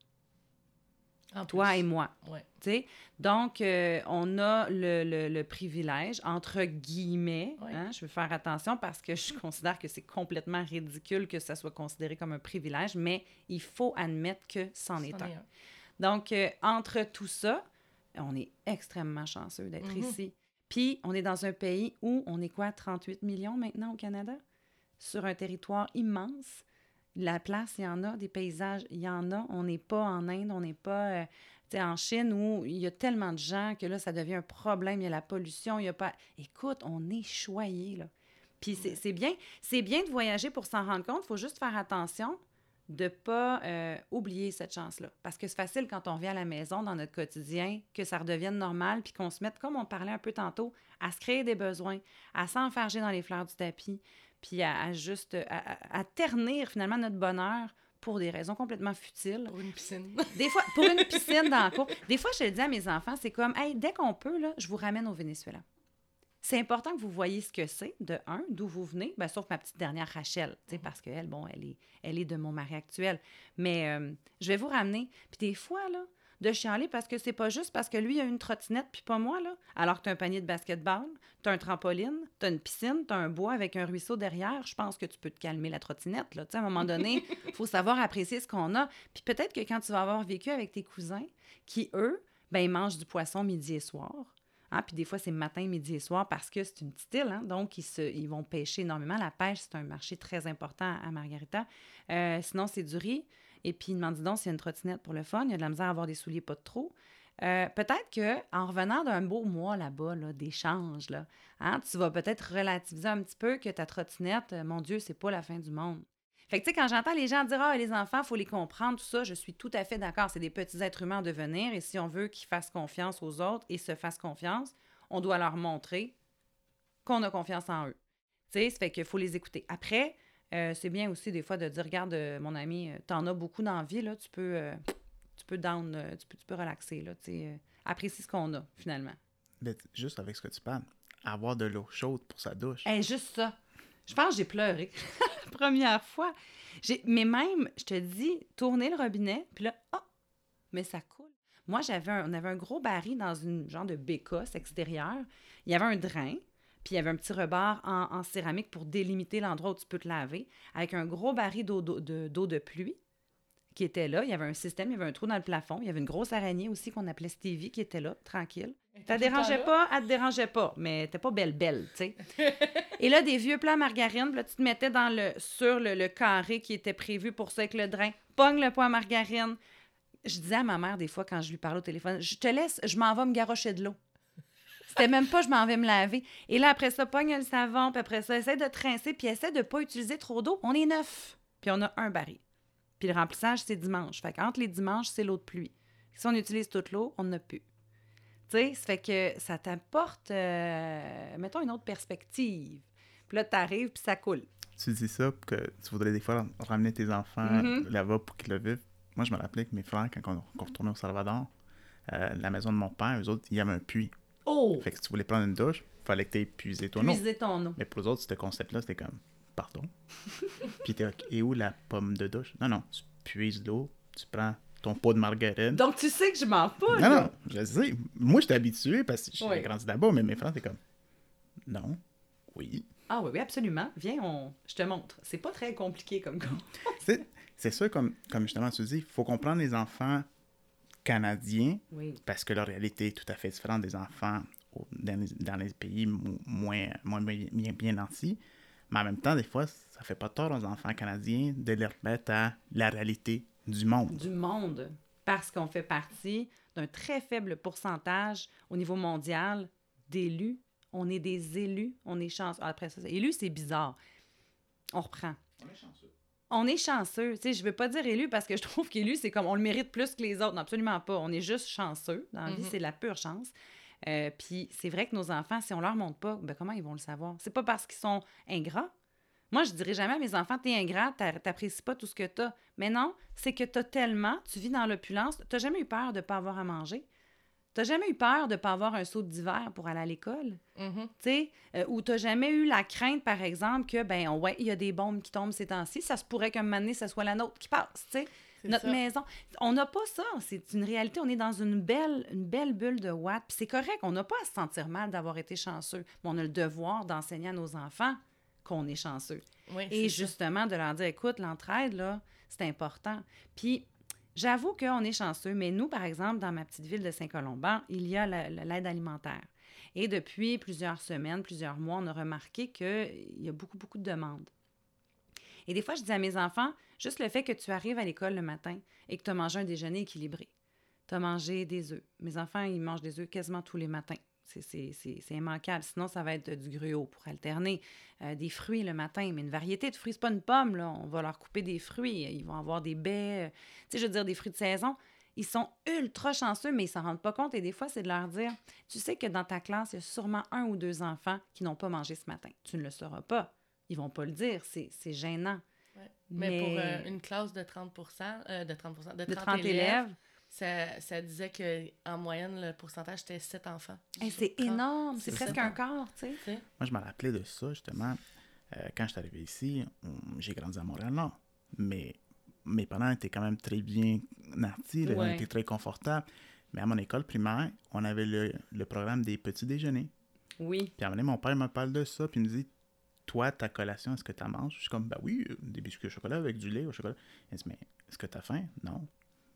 En toi plus. et moi. Ouais. tu sais. Donc, euh, on a le, le- le privilège, entre guillemets, Ouais. hein, je veux faire attention parce que je considère que c'est complètement ridicule que ça soit considéré comme un privilège, mais il faut admettre que c'en est C'en un. est un. Donc, euh, entre tout ça, on est extrêmement chanceux d'être Mhm. ici. Puis, on est dans un pays où on est quoi, 38 millions maintenant au Canada? Sur un territoire immense. La place, il y en a, des paysages, il y en a. On n'est pas en Inde, on n'est pas euh, en Chine où il y a tellement de gens que là, ça devient un problème. Il y a la pollution, il n'y a pas. Écoute, on est choyé, là. Puis c'est bien, c'est bien de voyager pour s'en rendre compte. Il faut juste faire attention de ne pas euh, oublier cette chance-là. Parce que c'est facile quand on vient à la maison, dans notre quotidien, que ça redevienne normal, puis qu'on se mette, comme on parlait un peu tantôt, à se créer des besoins, à s'enfarger dans les fleurs du tapis, puis à, à juste, à, à- à ternir finalement notre bonheur pour des raisons complètement futiles. Pour une piscine. Des fois, pour une piscine dans la cour. Des fois, je le dis à mes enfants, c'est comme, hey, dès qu'on peut, là, je vous ramène au Venezuela. C'est important que vous voyez ce que c'est, de un, d'où vous venez, ben, sauf ma petite dernière Rachel, sais, parce qu'elle, bon, elle est, elle est de mon mari actuel. Mais euh, je vais vous ramener. Puis des fois, là, de chialer parce que c'est pas juste parce que lui a une trottinette puis pas moi, là. Alors que t'as un panier de basketball, t'as un trampoline, t'as une piscine, t'as un bois avec un ruisseau derrière, je pense que tu peux te calmer la trottinette, là. À un moment donné, faut savoir apprécier ce qu'on a. Puis peut-être que quand tu vas avoir vécu avec tes cousins, qui, eux, ben, ils mangent du poisson midi et soir. Hein, puis des fois, c'est matin, midi et soir parce que c'est une petite île. hein, donc, ils, se, ils vont pêcher énormément. La pêche, c'est un marché très important à Margarita. Euh, sinon, c'est du riz. Et puis, il demande dis donc s'il y a une trottinette pour le fun. Il y a de la misère à avoir des souliers pas de trop. Euh, peut-être que en revenant d'un beau mois là-bas, là, d'échange, là, hein, tu vas peut-être relativiser un petit peu que ta trottinette, euh, mon Dieu, c'est pas la fin du monde. Fait que, tu sais, quand j'entends les gens dire Ah, les enfants, il faut les comprendre, tout ça, je suis tout à fait d'accord. C'est des petits êtres humains en devenir. Et si on veut qu'ils fassent confiance aux autres et se fassent confiance, on doit leur montrer qu'on a confiance en eux. Tu sais, ça fait qu'il faut les écouter. Après, euh, c'est bien aussi des fois de dire Regarde, euh, mon ami, euh, t'en as beaucoup d'envie, là, tu peux, euh, tu peux down, tu peux, tu peux relaxer, là, tu sais, apprécie ce qu'on a, finalement. Mais juste avec ce que tu parles, avoir de l'eau chaude pour sa douche. Hey, juste ça. Je pense que j'ai pleuré la première fois. Mais même, je te dis, tourner le robinet, puis là, oh, mais ça coule. Moi, j'avais on avait un gros baril dans une genre de bécasse extérieure. Il y avait un drain, puis il y avait un petit rebord en, céramique pour délimiter l'endroit où tu peux te laver, avec un gros baril d'eau, de, de pluie qui était là. Il y avait un système, il y avait un trou dans le plafond. Il y avait une grosse araignée aussi qu'on appelait Stevie qui était là, tranquille. Ça dérangeait pas, elle te dérangeait pas, mais t'es pas belle belle, tu sais. Et là, des vieux plats à margarine, là, tu te mettais dans le, sur le, le carré qui était prévu pour ça avec le drain. Pogne le poids à margarine. Je disais à ma mère des fois quand je lui parlais au téléphone, je te laisse, je m'en vais me garrocher de l'eau. C'était même pas je m'en vais me laver. Et là, après ça, pogne le savon, puis après ça, essaie de trincer, puis essaie de pas utiliser trop d'eau. On est neuf, puis on a un baril. Puis le remplissage, c'est dimanche. Fait qu'entre les dimanches, c'est l'eau de pluie. Si on utilise toute l'eau, on n'a plus. Tu sais, ça fait que ça t'apporte, euh, mettons, une autre perspective. Puis là, t'arrives, puis ça coule. Tu dis ça pour que tu voudrais des fois ramener tes enfants Mhm. là-bas pour qu'ils le vivent. Moi, je me rappelais que mes frères, quand on, retournait au Salvador, euh, la maison de mon père, eux autres, il y avait un puits. Oh! Fait que si tu voulais prendre une douche, fallait que tu aies puisé ton eau. Puiser ton eau. Mais pour les autres, ce concept-là, c'était comme, pardon. Puis t'es et où la pomme de douche? Non, non, tu puises l'eau, tu prends ton pot de margarine. Donc, tu sais que je m'en pas, non, là. non, je sais. Moi, j'étais habitué parce que j'ai Oui. grandi là-bas, mais mes frères, c'était comme, non, oui. Ah oui, oui, absolument. Viens, on... je te montre. C'est pas très compliqué comme con. C'est, c'est ça, comme, comme justement tu dis, il faut comprendre les enfants canadiens Oui. parce que leur réalité est tout à fait différente des enfants au- dans les, dans les pays mo- moins, moins bien, bien, bien nantis. Mais en même temps, des fois, ça fait pas tort aux enfants canadiens de les remettre à la réalité du monde. Du monde. Parce qu'on fait partie d'un très faible pourcentage au niveau mondial d'élus. On est des élus. On est chanceux. Ah, Après ça, élus, c'est bizarre. On reprend. On est chanceux. Tu sais, je veux pas dire élu parce que je trouve qu'élu, c'est comme on le mérite plus que les autres. Non, absolument pas. On est juste chanceux. Dans la vie, Mhm. c'est de la pure chance. Euh, Puis c'est vrai que nos enfants, si on leur montre pas, ben comment ils vont le savoir? C'est pas parce qu'ils sont ingrats. Moi, je dirais jamais à mes enfants, t'es ingrat, t'a- t'apprécies pas tout ce que t'as. Mais non, c'est que t'as tellement, tu vis dans l'opulence, t'as jamais eu peur de pas avoir à manger. T'as jamais eu peur de pas avoir un saut d'hiver pour aller à l'école. Tu sais, euh, ou t'as jamais eu la crainte, par exemple, que, ben, ouais, il y a des bombes qui tombent ces temps-ci, ça se pourrait qu'un moment donné, ça soit la nôtre qui passe, tu sais. Notre ça. maison. On n'a pas ça. C'est une réalité. On est dans une belle, une belle bulle de watts. Puis c'est correct. On n'a pas à se sentir mal d'avoir été chanceux. Mais on a le devoir d'enseigner à nos enfants qu'on est chanceux. Oui, Et ça. justement, de leur dire, écoute, l'entraide, là, c'est important. Puis, J'avoue qu'on est chanceux, mais nous, par exemple, dans ma petite ville de Saint-Colomban, il y a la- la- l'aide alimentaire. Et depuis plusieurs semaines, plusieurs mois, on a remarqué qu'il y a beaucoup, beaucoup de demandes. Et des fois, je dis à mes enfants, juste le fait que tu arrives à l'école le matin et que tu as mangé un déjeuner équilibré. Tu as mangé des œufs. Mes enfants, ils mangent des œufs quasiment tous les matins. C'est- immanquable. Sinon, ça va être du gruau pour alterner. Euh, des fruits le matin, mais une variété de fruits. C'est pas une pomme, là. On va leur couper des fruits. Ils vont avoir des baies, euh, tu sais, je veux dire, des fruits de saison. Ils sont ultra chanceux, mais ils s'en rendent pas compte. Et des fois, c'est de leur dire Tu sais que dans ta classe, il y a sûrement un ou deux enfants qui n'ont pas mangé ce matin. Tu ne le sauras pas. Ils vont pas le dire. C'est c'est gênant. Ouais. Mais, Mais- pour euh, une classe de 30 euh, de 30 de 30, De 30 élèves, élèves, Ça, ça disait qu'en moyenne, le pourcentage était 7 enfants. hey, c'est 30. énorme. C'est presque un quart, tu sais. Moi, je me rappelais de ça, justement, euh, quand je suis arrivé ici. J'ai grandi à Montréal-Nord. Mais mes parents étaient quand même très bien nantis, Ouais. était très confortables. Mais à mon école primaire, on avait le, le programme des petits déjeuners. Oui. Puis à un moment donné, mon père me parle de ça, puis il me dit Toi, ta collation, est-ce que tu manges? Je suis comme Ben oui, euh, des biscuits au chocolat avec du lait au chocolat. Il dit Mais est-ce que tu as faim? Non.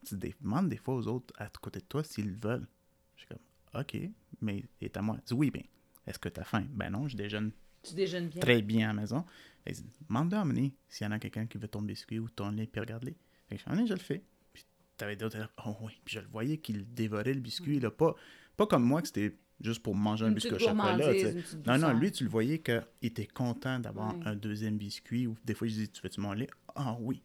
Tu demandes des fois aux autres à côté de toi s'ils veulent. Je suis comme Ok, mais est à moi. Il dit Oui, bien, est-ce que tu as faim? Ben non, je déjeune Tu déjeunes bien. très bien à la maison. Il dit Demande-le à amener s'il y en a quelqu'un qui veut ton biscuit ou ton lait, puis regarde-les. Fait que je Ah, je le fais. Puis t'avais d'autres, oh oui. Puis je le voyais qu'il dévorait le biscuit, là, pas, pas comme moi que c'était juste pour manger un biscuit au chocolat. Non, non, lui, tu le voyais qu'il était content d'avoir un deuxième biscuit. Ou des fois, je dis Tu veux-tu mon lait? Ah oui.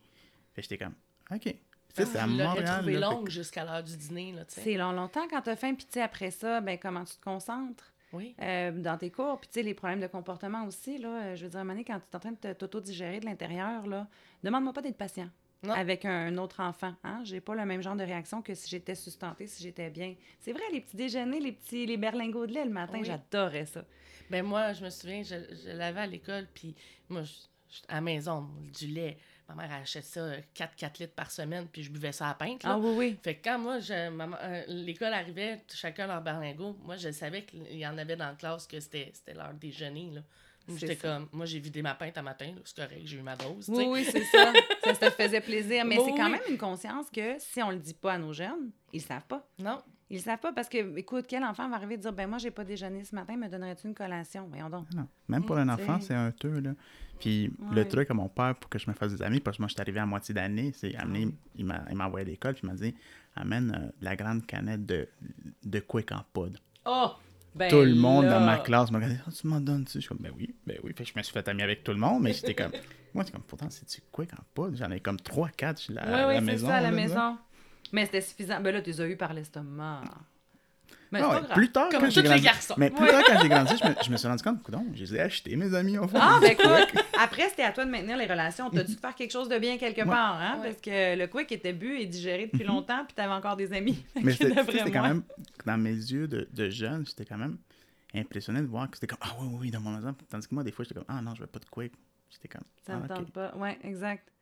Fait que j'étais comme Ok. Tu sais, c'est à Montréal. là, longue jusqu'à l'heure du dîner, là, tu sais. C'est long, longtemps quand tu as faim, puis tu sais, après ça, ben, comment tu te concentres Oui. euh, dans tes cours. Puis tu sais, les problèmes de comportement aussi, là. euh, Je veux dire, à un moment donné, quand tu es en train de te- t'auto-digérer de l'intérieur, là, demande-moi pas d'être patient. Non. Avec un, autre enfant. Hein? J'ai pas le même genre de réaction que si j'étais sustentée, si j'étais bien. C'est vrai, les petits déjeuners, les petits les berlingots de lait le matin, Oui. j'adorais ça. Ben moi, je me souviens, je, je l'avais à l'école, puis moi, je- je- à la maison, du lait. Ma mère achète ça 4-4 litres par semaine, puis je buvais ça à pinte. là. Ah oui, oui. Fait que quand moi, euh, l'école arrivait, chacun leur berlingot, moi, je savais qu'il y en avait dans la classe que c'était c'était leur déjeuner. Là. J'étais comme, moi, j'ai vidé ma pinte à matin, c'est correct, j'ai eu ma dose. Oui, oui, c'est ça. ça. Ça te faisait plaisir. Mais Oui, c'est quand oui. même une conscience que si on le dit pas à nos jeunes, ils savent pas. Non, Ils le savent pas parce que, écoute, quel enfant va arriver et dire Ben, moi, j'ai pas déjeuné ce matin, me donnerais-tu une collation? Voyons donc. Non. Même pour un enfant, c'est un peu, là. Puis Ouais. le truc à mon père pour que je me fasse des amis, parce que moi, je suis arrivé à moitié d'année, c'est amener, il m'a il m'a envoyé à l'école, puis il m'a dit amène euh, la grande canette de, de Quick en poudre. Oh ben tout le monde là. dans ma classe m'a regardé, Ah, tu m'en donnes-tu? Je suis comme, ben oui, ben oui. Fait que je me suis fait ami avec tout le monde, mais j'étais comme, moi, c'est comme, pourtant, c'est-tu Quick en poudre? J'en ai comme 3, 4 chez la, Oui, à oui, la c'est maison. ça, à la là, maison. Mais c'était suffisant. Ben là, tu les as eu par l'estomac. Mais Ah ouais, pas grave. plus tard, Comme quand tous j'ai les grandi, garçons. mais plus tard, quand j'ai grandi, je me, je me suis rendu compte, coudonc, je les ai achetés, mes amis, au fond. Ah, ben écoute, après, c'était à toi de maintenir les relations. T'as dû faire quelque chose de bien quelque Ouais. part, hein? Ouais. Parce que le quick était bu et digéré depuis longtemps, puis t'avais encore des amis. Mais c'était quand même, dans mes yeux de, de jeune, j'étais quand même impressionné de voir que c'était comme, ah oui, oui, oui, dans mon maison. Tandis que moi, des fois, j'étais comme, ah non, je veux pas de quick. J'étais comme, Ça ah, me pas. Oui, exact.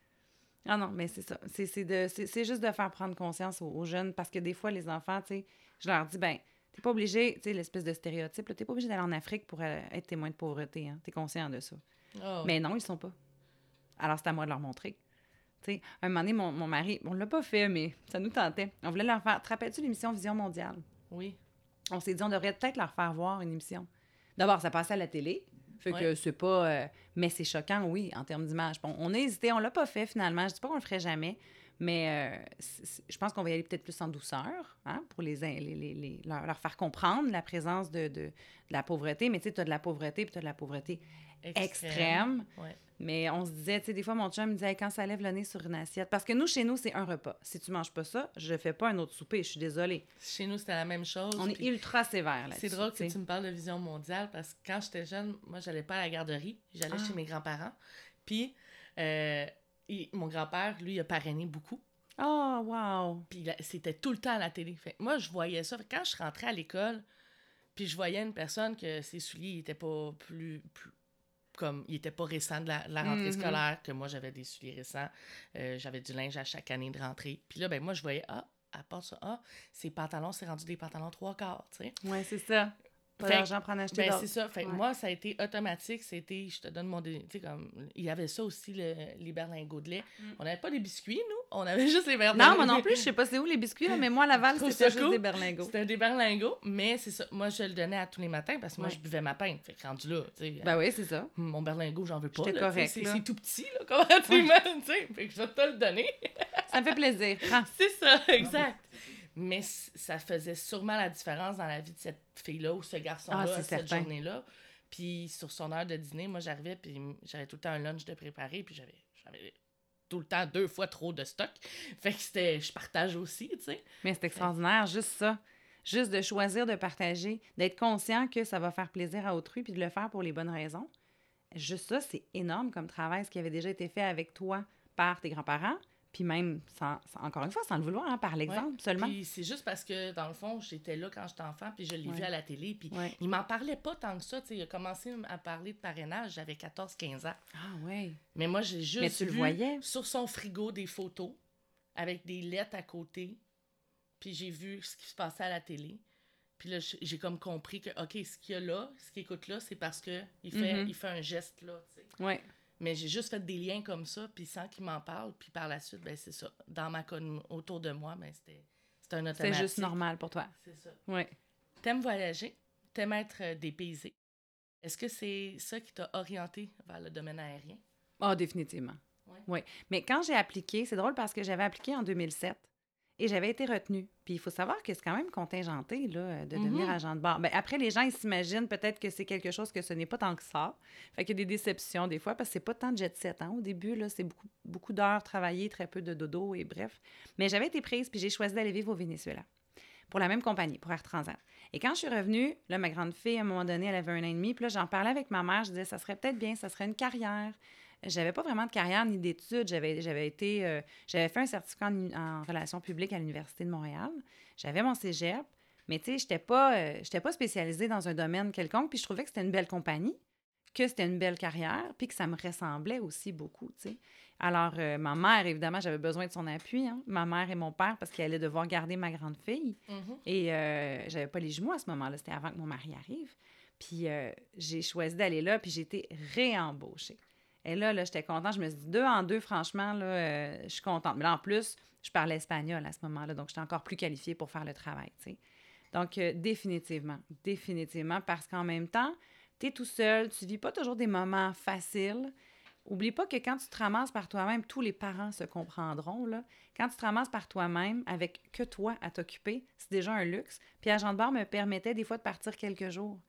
Ah non, mais c'est ça. C'est, c'est, de, c'est, c'est juste de faire prendre conscience aux, aux jeunes parce que des fois, les enfants, tu sais, je leur dis, ben, t'es pas obligé, tu sais, l'espèce de stéréotype, t'es pas obligé d'aller en Afrique pour euh, être témoin de pauvreté. Hein. T'es conscient de ça. Oh, Mais non, ils sont pas. Alors, c'est à moi de leur montrer. Tu sais, un moment donné, mon, mon mari, on l'a pas fait, mais ça nous tentait. On voulait leur faire. Te rappelles-tu l'émission Vision mondiale? oui. On s'est dit, on devrait peut-être leur faire voir une émission. D'abord, ça passait à la télé. Fait que c'est pas. euh, mais c'est choquant, oui, en termes d'image. Bon, on a hésité, on l'a pas fait finalement. Je dis pas qu'on le ferait jamais, mais euh, je pense qu'on va y aller peut-être plus en douceur, hein, pour les, les, les- les- leur, leur faire comprendre la présence de, de, de la pauvreté. Mais tu sais, tu as de la pauvreté, puis tu as de la pauvreté extrême. Ouais. Mais on se disait, tu sais, des fois, mon chum me disait, Hey, quand ça lève le nez sur une assiette. Parce que nous, chez nous, c'est un repas. Si tu manges pas ça, je fais pas un autre souper. Je suis désolée. Chez nous, c'était la même chose. On est ultra sévère là-dessus. C'est drôle que tu me parles de vision mondiale parce que quand j'étais jeune, moi, j'allais pas à la garderie. J'allais Ah. chez mes grands-parents. Puis, euh, il- mon grand-père, lui, il a parrainé beaucoup. Oh, wow! Puis, là, c'était tout le temps à la télé. Fait, moi, je voyais ça. Fait quand je rentrais à l'école, puis je voyais une personne que ses souliers n'étaient pas plus, plus- comme il était pas récent de la, de la rentrée Mhm. scolaire, que moi j'avais des souliers récents, euh, j'avais du linge à chaque année de rentrée. Puis là, ben moi je voyais, ah, à part ça, ah, ses pantalons, c'est rendu des pantalons trois quarts, tu sais. Ouais, c'est ça. Pas Fait que- d'argent pour en acheter Ben, c'est ça. Fait que Ouais. moi, ça a été automatique. C'était, je te donne mon. Tu sais, comme. Il y avait ça aussi, le, les berlingots de lait. On n'avait pas des biscuits, nous. On avait juste les berlingots. Mm. Non, moi non plus, je sais pas c'est où les biscuits, là, mais moi, à Laval, c'était ça juste des berlingots. C'était des berlingots, mais c'est ça. Moi, je le donnais à tous les matins parce que moi, Ouais. je buvais ma pinte. Fait que rendu là, tu sais. Ben oui, c'est ça. Mon berlingot, j'en veux pas. Là, correct, C'est tout petit, là, comparativement, tu sais. Fait que je vais te le donner. Ça me fait plaisir. C'est ça, exact. Mais ça faisait sûrement la différence dans la vie de cette fille-là ou ce garçon-là Ah, cette certain. journée-là. Puis sur son heure de dîner, moi j'arrivais puis j'avais tout le temps un lunch de préparé puis j'avais j'avais tout le temps deux fois trop de stock. Fait que c'était je partage aussi, tu sais. Mais c'est extraordinaire, juste ça. Juste de choisir de partager, d'être conscient que ça va faire plaisir à autrui, puis de le faire pour les bonnes raisons. Juste ça, c'est énorme comme travail, ce qui avait déjà été fait avec toi par tes grands-parents, puis même, sans, sans- encore une fois, sans le vouloir, hein, par l'exemple seulement. Puis c'est juste parce que dans le fond, j'étais là quand j'étais enfant puis je l'ai vu à la télé puis Ouais. il m'en parlait pas tant que ça, il a commencé à parler de parrainage, j'avais 14 15 ans. Ah ouais. Mais moi, j'ai juste Mais tu le vu voyais? sur son frigo des photos avec des lettres à côté. Puis j'ai vu ce qui se passait à la télé. Puis là, j'ai comme compris que, OK, ce qu'il y a là, ce qu'il écoute là, c'est parce que il fait, Mhm. il fait un geste là, tu sais. Ouais. Mais j'ai juste fait des liens comme ça, puis sans qu'il m'en parle. Puis par la suite, ben c'est ça. Dans ma con autour de moi, ben c'était un C'est automatique. juste normal pour toi. C'est ça. Ouais. T'aimes voyager, t'aimes être euh, dépaysé. Est-ce que c'est ça qui t'a orienté vers le domaine aérien? Ah, définitivement. Ouais. Oui. Mais quand j'ai appliqué, c'est drôle parce que j'avais appliqué en 2007 et j'avais été retenue. Puis il faut savoir que c'est quand même contingenté là, de devenir Mhm. agent de bord. Ben, après, les gens, ils s'imaginent peut-être que c'est quelque chose que ce n'est pas tant que ça. Fait qu'il y a des déceptions des fois parce que c'est pas tant de jet set. Hein. Au début, là, c'est beaucoup, beaucoup d'heures travaillées, très peu de dodo et bref. Mais j'avais été prise puis j'ai choisi d'aller vivre au Venezuela pour la même compagnie, pour Air Transat. Et quand je suis revenue, là, ma grande fille, à un moment donné, elle avait un an et demi, puis là, j'en parlais avec ma mère, je disais, ça serait peut-être bien, ça serait une carrière. J'avais pas vraiment de carrière ni d'études. J'avais, j'avais été, euh, j'avais fait un certificat en, en relations publiques à l'Université de Montréal. J'avais mon cégep, mais tu sais, j'étais pas, euh, j'étais pas spécialisée dans un domaine quelconque, puis je trouvais que c'était une belle compagnie, que c'était une belle carrière, puis que ça me ressemblait aussi beaucoup, tu sais. Alors, euh, ma mère, évidemment, j'avais besoin de son appui, hein, ma mère et mon père, parce qu'elle allait devoir garder ma grande fille. Mhm. Et euh, j'avais pas les genoux à ce moment-là. C'était avant que mon mari arrive. Puis j'ai choisi d'aller là, puis j'ai été réembauchée. Et là, là j'étais contente. Je me suis dit, deux en deux, franchement, là, euh, je suis contente. Mais là, en plus, je parlais espagnol à ce moment-là, donc j'étais encore plus qualifiée pour faire le travail. Donc, euh, définitivement, définitivement, parce qu'en même temps, tu es tout seul, tu vis pas toujours des moments faciles. Oublie pas que quand tu te ramasses par toi-même, tous les parents se comprendront, là. Quand tu te ramasses par toi-même, avec que toi à t'occuper, c'est déjà un luxe. Puis agent de bar me permettait des fois de partir quelques jours.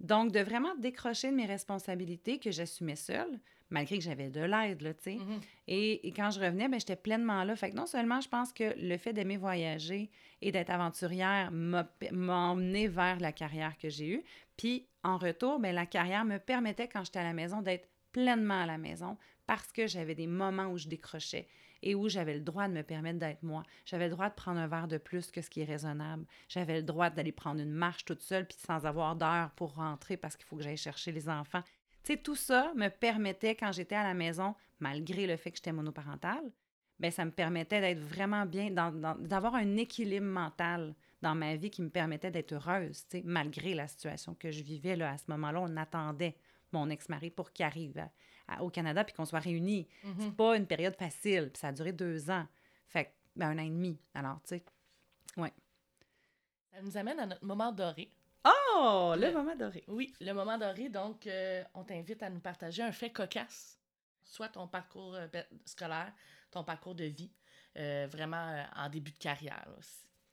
Donc, de vraiment décrocher de mes responsabilités que j'assumais seule, malgré que j'avais de l'aide, là, tu sais. Mhm. Et, et quand je revenais, ben, j'étais pleinement là. Fait que non seulement je pense que le fait d'aimer voyager et d'être aventurière m'a m'a emmené vers la carrière que j'ai eue. Puis en retour, ben, la carrière me permettait, quand j'étais à la maison, d'être pleinement à la maison parce que j'avais des moments où je décrochais et où j'avais le droit de me permettre d'être moi. J'avais le droit de prendre un verre de plus que ce qui est raisonnable. J'avais le droit d'aller prendre une marche toute seule puis sans avoir d'heure pour rentrer parce qu'il faut que j'aille chercher les enfants. Tu sais, tout ça me permettait, quand j'étais à la maison, malgré le fait que j'étais monoparentale, ben ça me permettait d'être vraiment bien, d'avoir un équilibre mental dans ma vie qui me permettait d'être heureuse, tu sais, malgré la situation que je vivais là, à ce moment-là. On attendait mon ex-mari pour qu'il arrive à- à- au Canada puis qu'on soit réunis. Mhm. C'est pas une période facile, puis ça a duré deux ans. Fait que, ben, un an et demi. Alors, tu sais. Ça nous amène à notre moment doré. Oh, le moment doré. Oui, le moment doré, donc euh, on t'invite à nous partager un fait cocasse, soit ton parcours euh, scolaire, ton parcours de vie, euh, vraiment en début de carrière.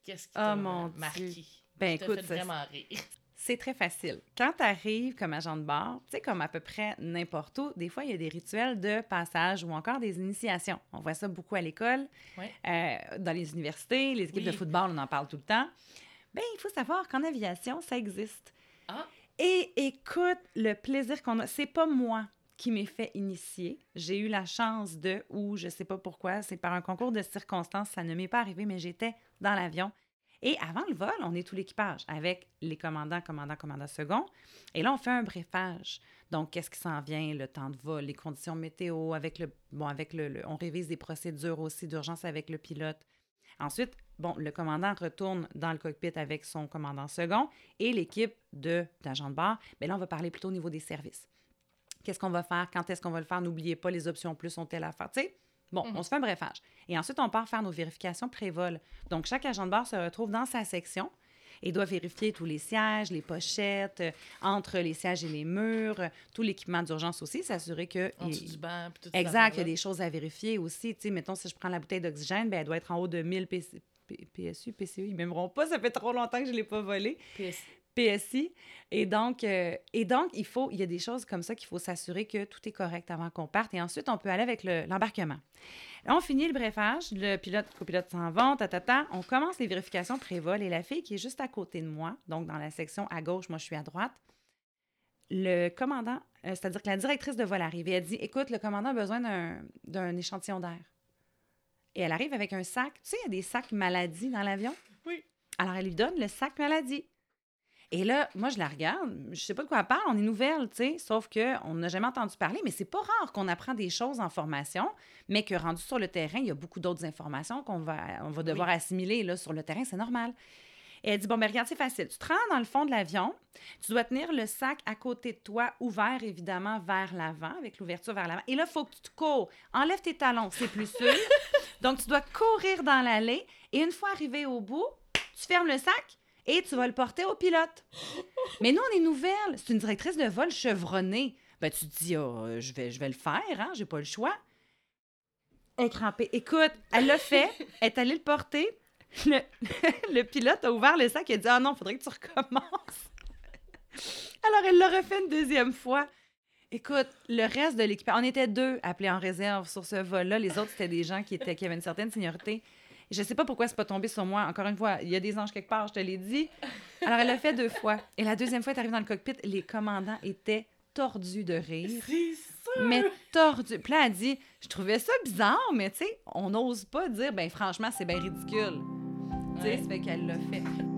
Qu'est-ce qui Oh, t'a mon Dieu. marqué? Ben, écoute, fait vraiment rire? C'est très facile. Quand tu arrives comme agent de bar, tu sais, comme à peu près n'importe où, des fois, il y a des rituels de passage ou encore des initiations. On voit ça beaucoup à l'école, euh, dans les universités, les équipes Oui. de football, on en parle tout le temps. Bien, il faut savoir qu'en aviation, ça existe. Ah, Et écoute, le plaisir qu'on a, c'est pas moi qui m'ai fait initier. J'ai eu la chance de, ou je sais pas pourquoi, c'est par un concours de circonstances, ça ne m'est pas arrivé, mais j'étais dans l'avion. Et avant le vol, on est tout l'équipage avec les commandants, commandants, commandants second. Et là, on fait un briefage. Donc, qu'est-ce qui s'en vient, le temps de vol, les conditions météo, avec le, bon, avec le, le- on révise des procédures aussi d'urgence avec le pilote. Ensuite, bon, le commandant retourne dans le cockpit avec son commandant second et l'équipe de d'agents de bord. Mais là, on va parler plutôt au niveau des services. Qu'est-ce qu'on va faire? Quand est-ce qu'on va le faire? N'oubliez pas, les options plus sont-elles à faire? Tu sais, bon, Mhm. on se fait un brefage. Et ensuite, on part faire nos vérifications pré-vol. Donc, chaque agent de bord se retrouve dans sa section et doit vérifier tous les sièges, les pochettes, euh, entre les sièges et les murs, euh, tout l'équipement d'urgence aussi, s'assurer que... En il- du banc, puis tout. Exact, il y a des choses à vérifier aussi. Tu sais, mettons, si je prends la bouteille d'oxygène, ben, elle doit être en haut de 1000 PC P- PSU, PCE, ils m'aimeront pas, ça fait trop longtemps que je ne l'ai pas volé. PSI. Et donc, euh, et donc il, faut, il y a des choses comme ça qu'il faut s'assurer que tout est correct avant qu'on parte. Et ensuite, on peut aller avec le- l'embarquement. On finit le brefage, le pilote, le copilote s'en vont, ta, ta, ta. On commence les vérifications pré-vol et la fille qui est juste à côté de moi, donc dans la section à gauche, moi je suis à droite, le commandant, euh, c'est-à-dire que la directrice de vol arrive et elle dit Écoute, le commandant a besoin d'un échantillon d'air. Et elle arrive avec un sac. Tu sais, il y a des sacs maladie dans l'avion? Oui. Alors, elle lui donne le sac maladie. Et là, moi, je la regarde. Je sais pas de quoi elle parle. On est nouvelle, tu sais. Sauf qu'on n'a jamais entendu parler. Mais c'est pas rare qu'on apprend des choses en formation, mais que rendu sur le terrain, il y a beaucoup d'autres informations qu'on va, on va devoir assimiler là, sur le terrain. C'est normal. Et elle dit Bon, ben regarde, c'est facile. Tu te rends dans le fond de l'avion. Tu dois tenir le sac à côté de toi, ouvert évidemment vers l'avant, avec l'ouverture vers l'avant. Et là, il faut que tu te cours. Enlève tes talons, c'est plus sûr. Donc, tu dois courir dans l'allée. Et une fois arrivé au bout, tu fermes le sac et tu vas le porter au pilote. Mais nous, on est nouvelle. C'est une directrice de vol chevronnée. Ben, tu te dis, euh, je, vais, je vais le faire, hein, j'ai pas le choix. Elle est crampée. Écoute, elle l'a fait, elle est allée le porter. Le, le pilote a ouvert le sac et a dit Ah non, faudrait que tu recommences. Alors, elle l'a refait une deuxième fois. Écoute, le reste de l'équipage, on était deux appelés en réserve sur ce vol-là. Les autres, c'était des gens qui, étaient, qui avaient une certaine seniorité. Je sais pas pourquoi c'est pas tombé sur moi. Encore une fois, il y a des anges quelque part, je te l'ai dit. Alors, elle l'a fait deux fois. Et la deuxième fois, elle est arrivée dans le cockpit, les commandants étaient tordus de rire. Ça! Mais tordus. Puis là, elle dit, je trouvais ça bizarre, mais tu sais, on n'ose pas dire, ben franchement, c'est bien ridicule. Tu sais, ça fait qu'elle l'a fait.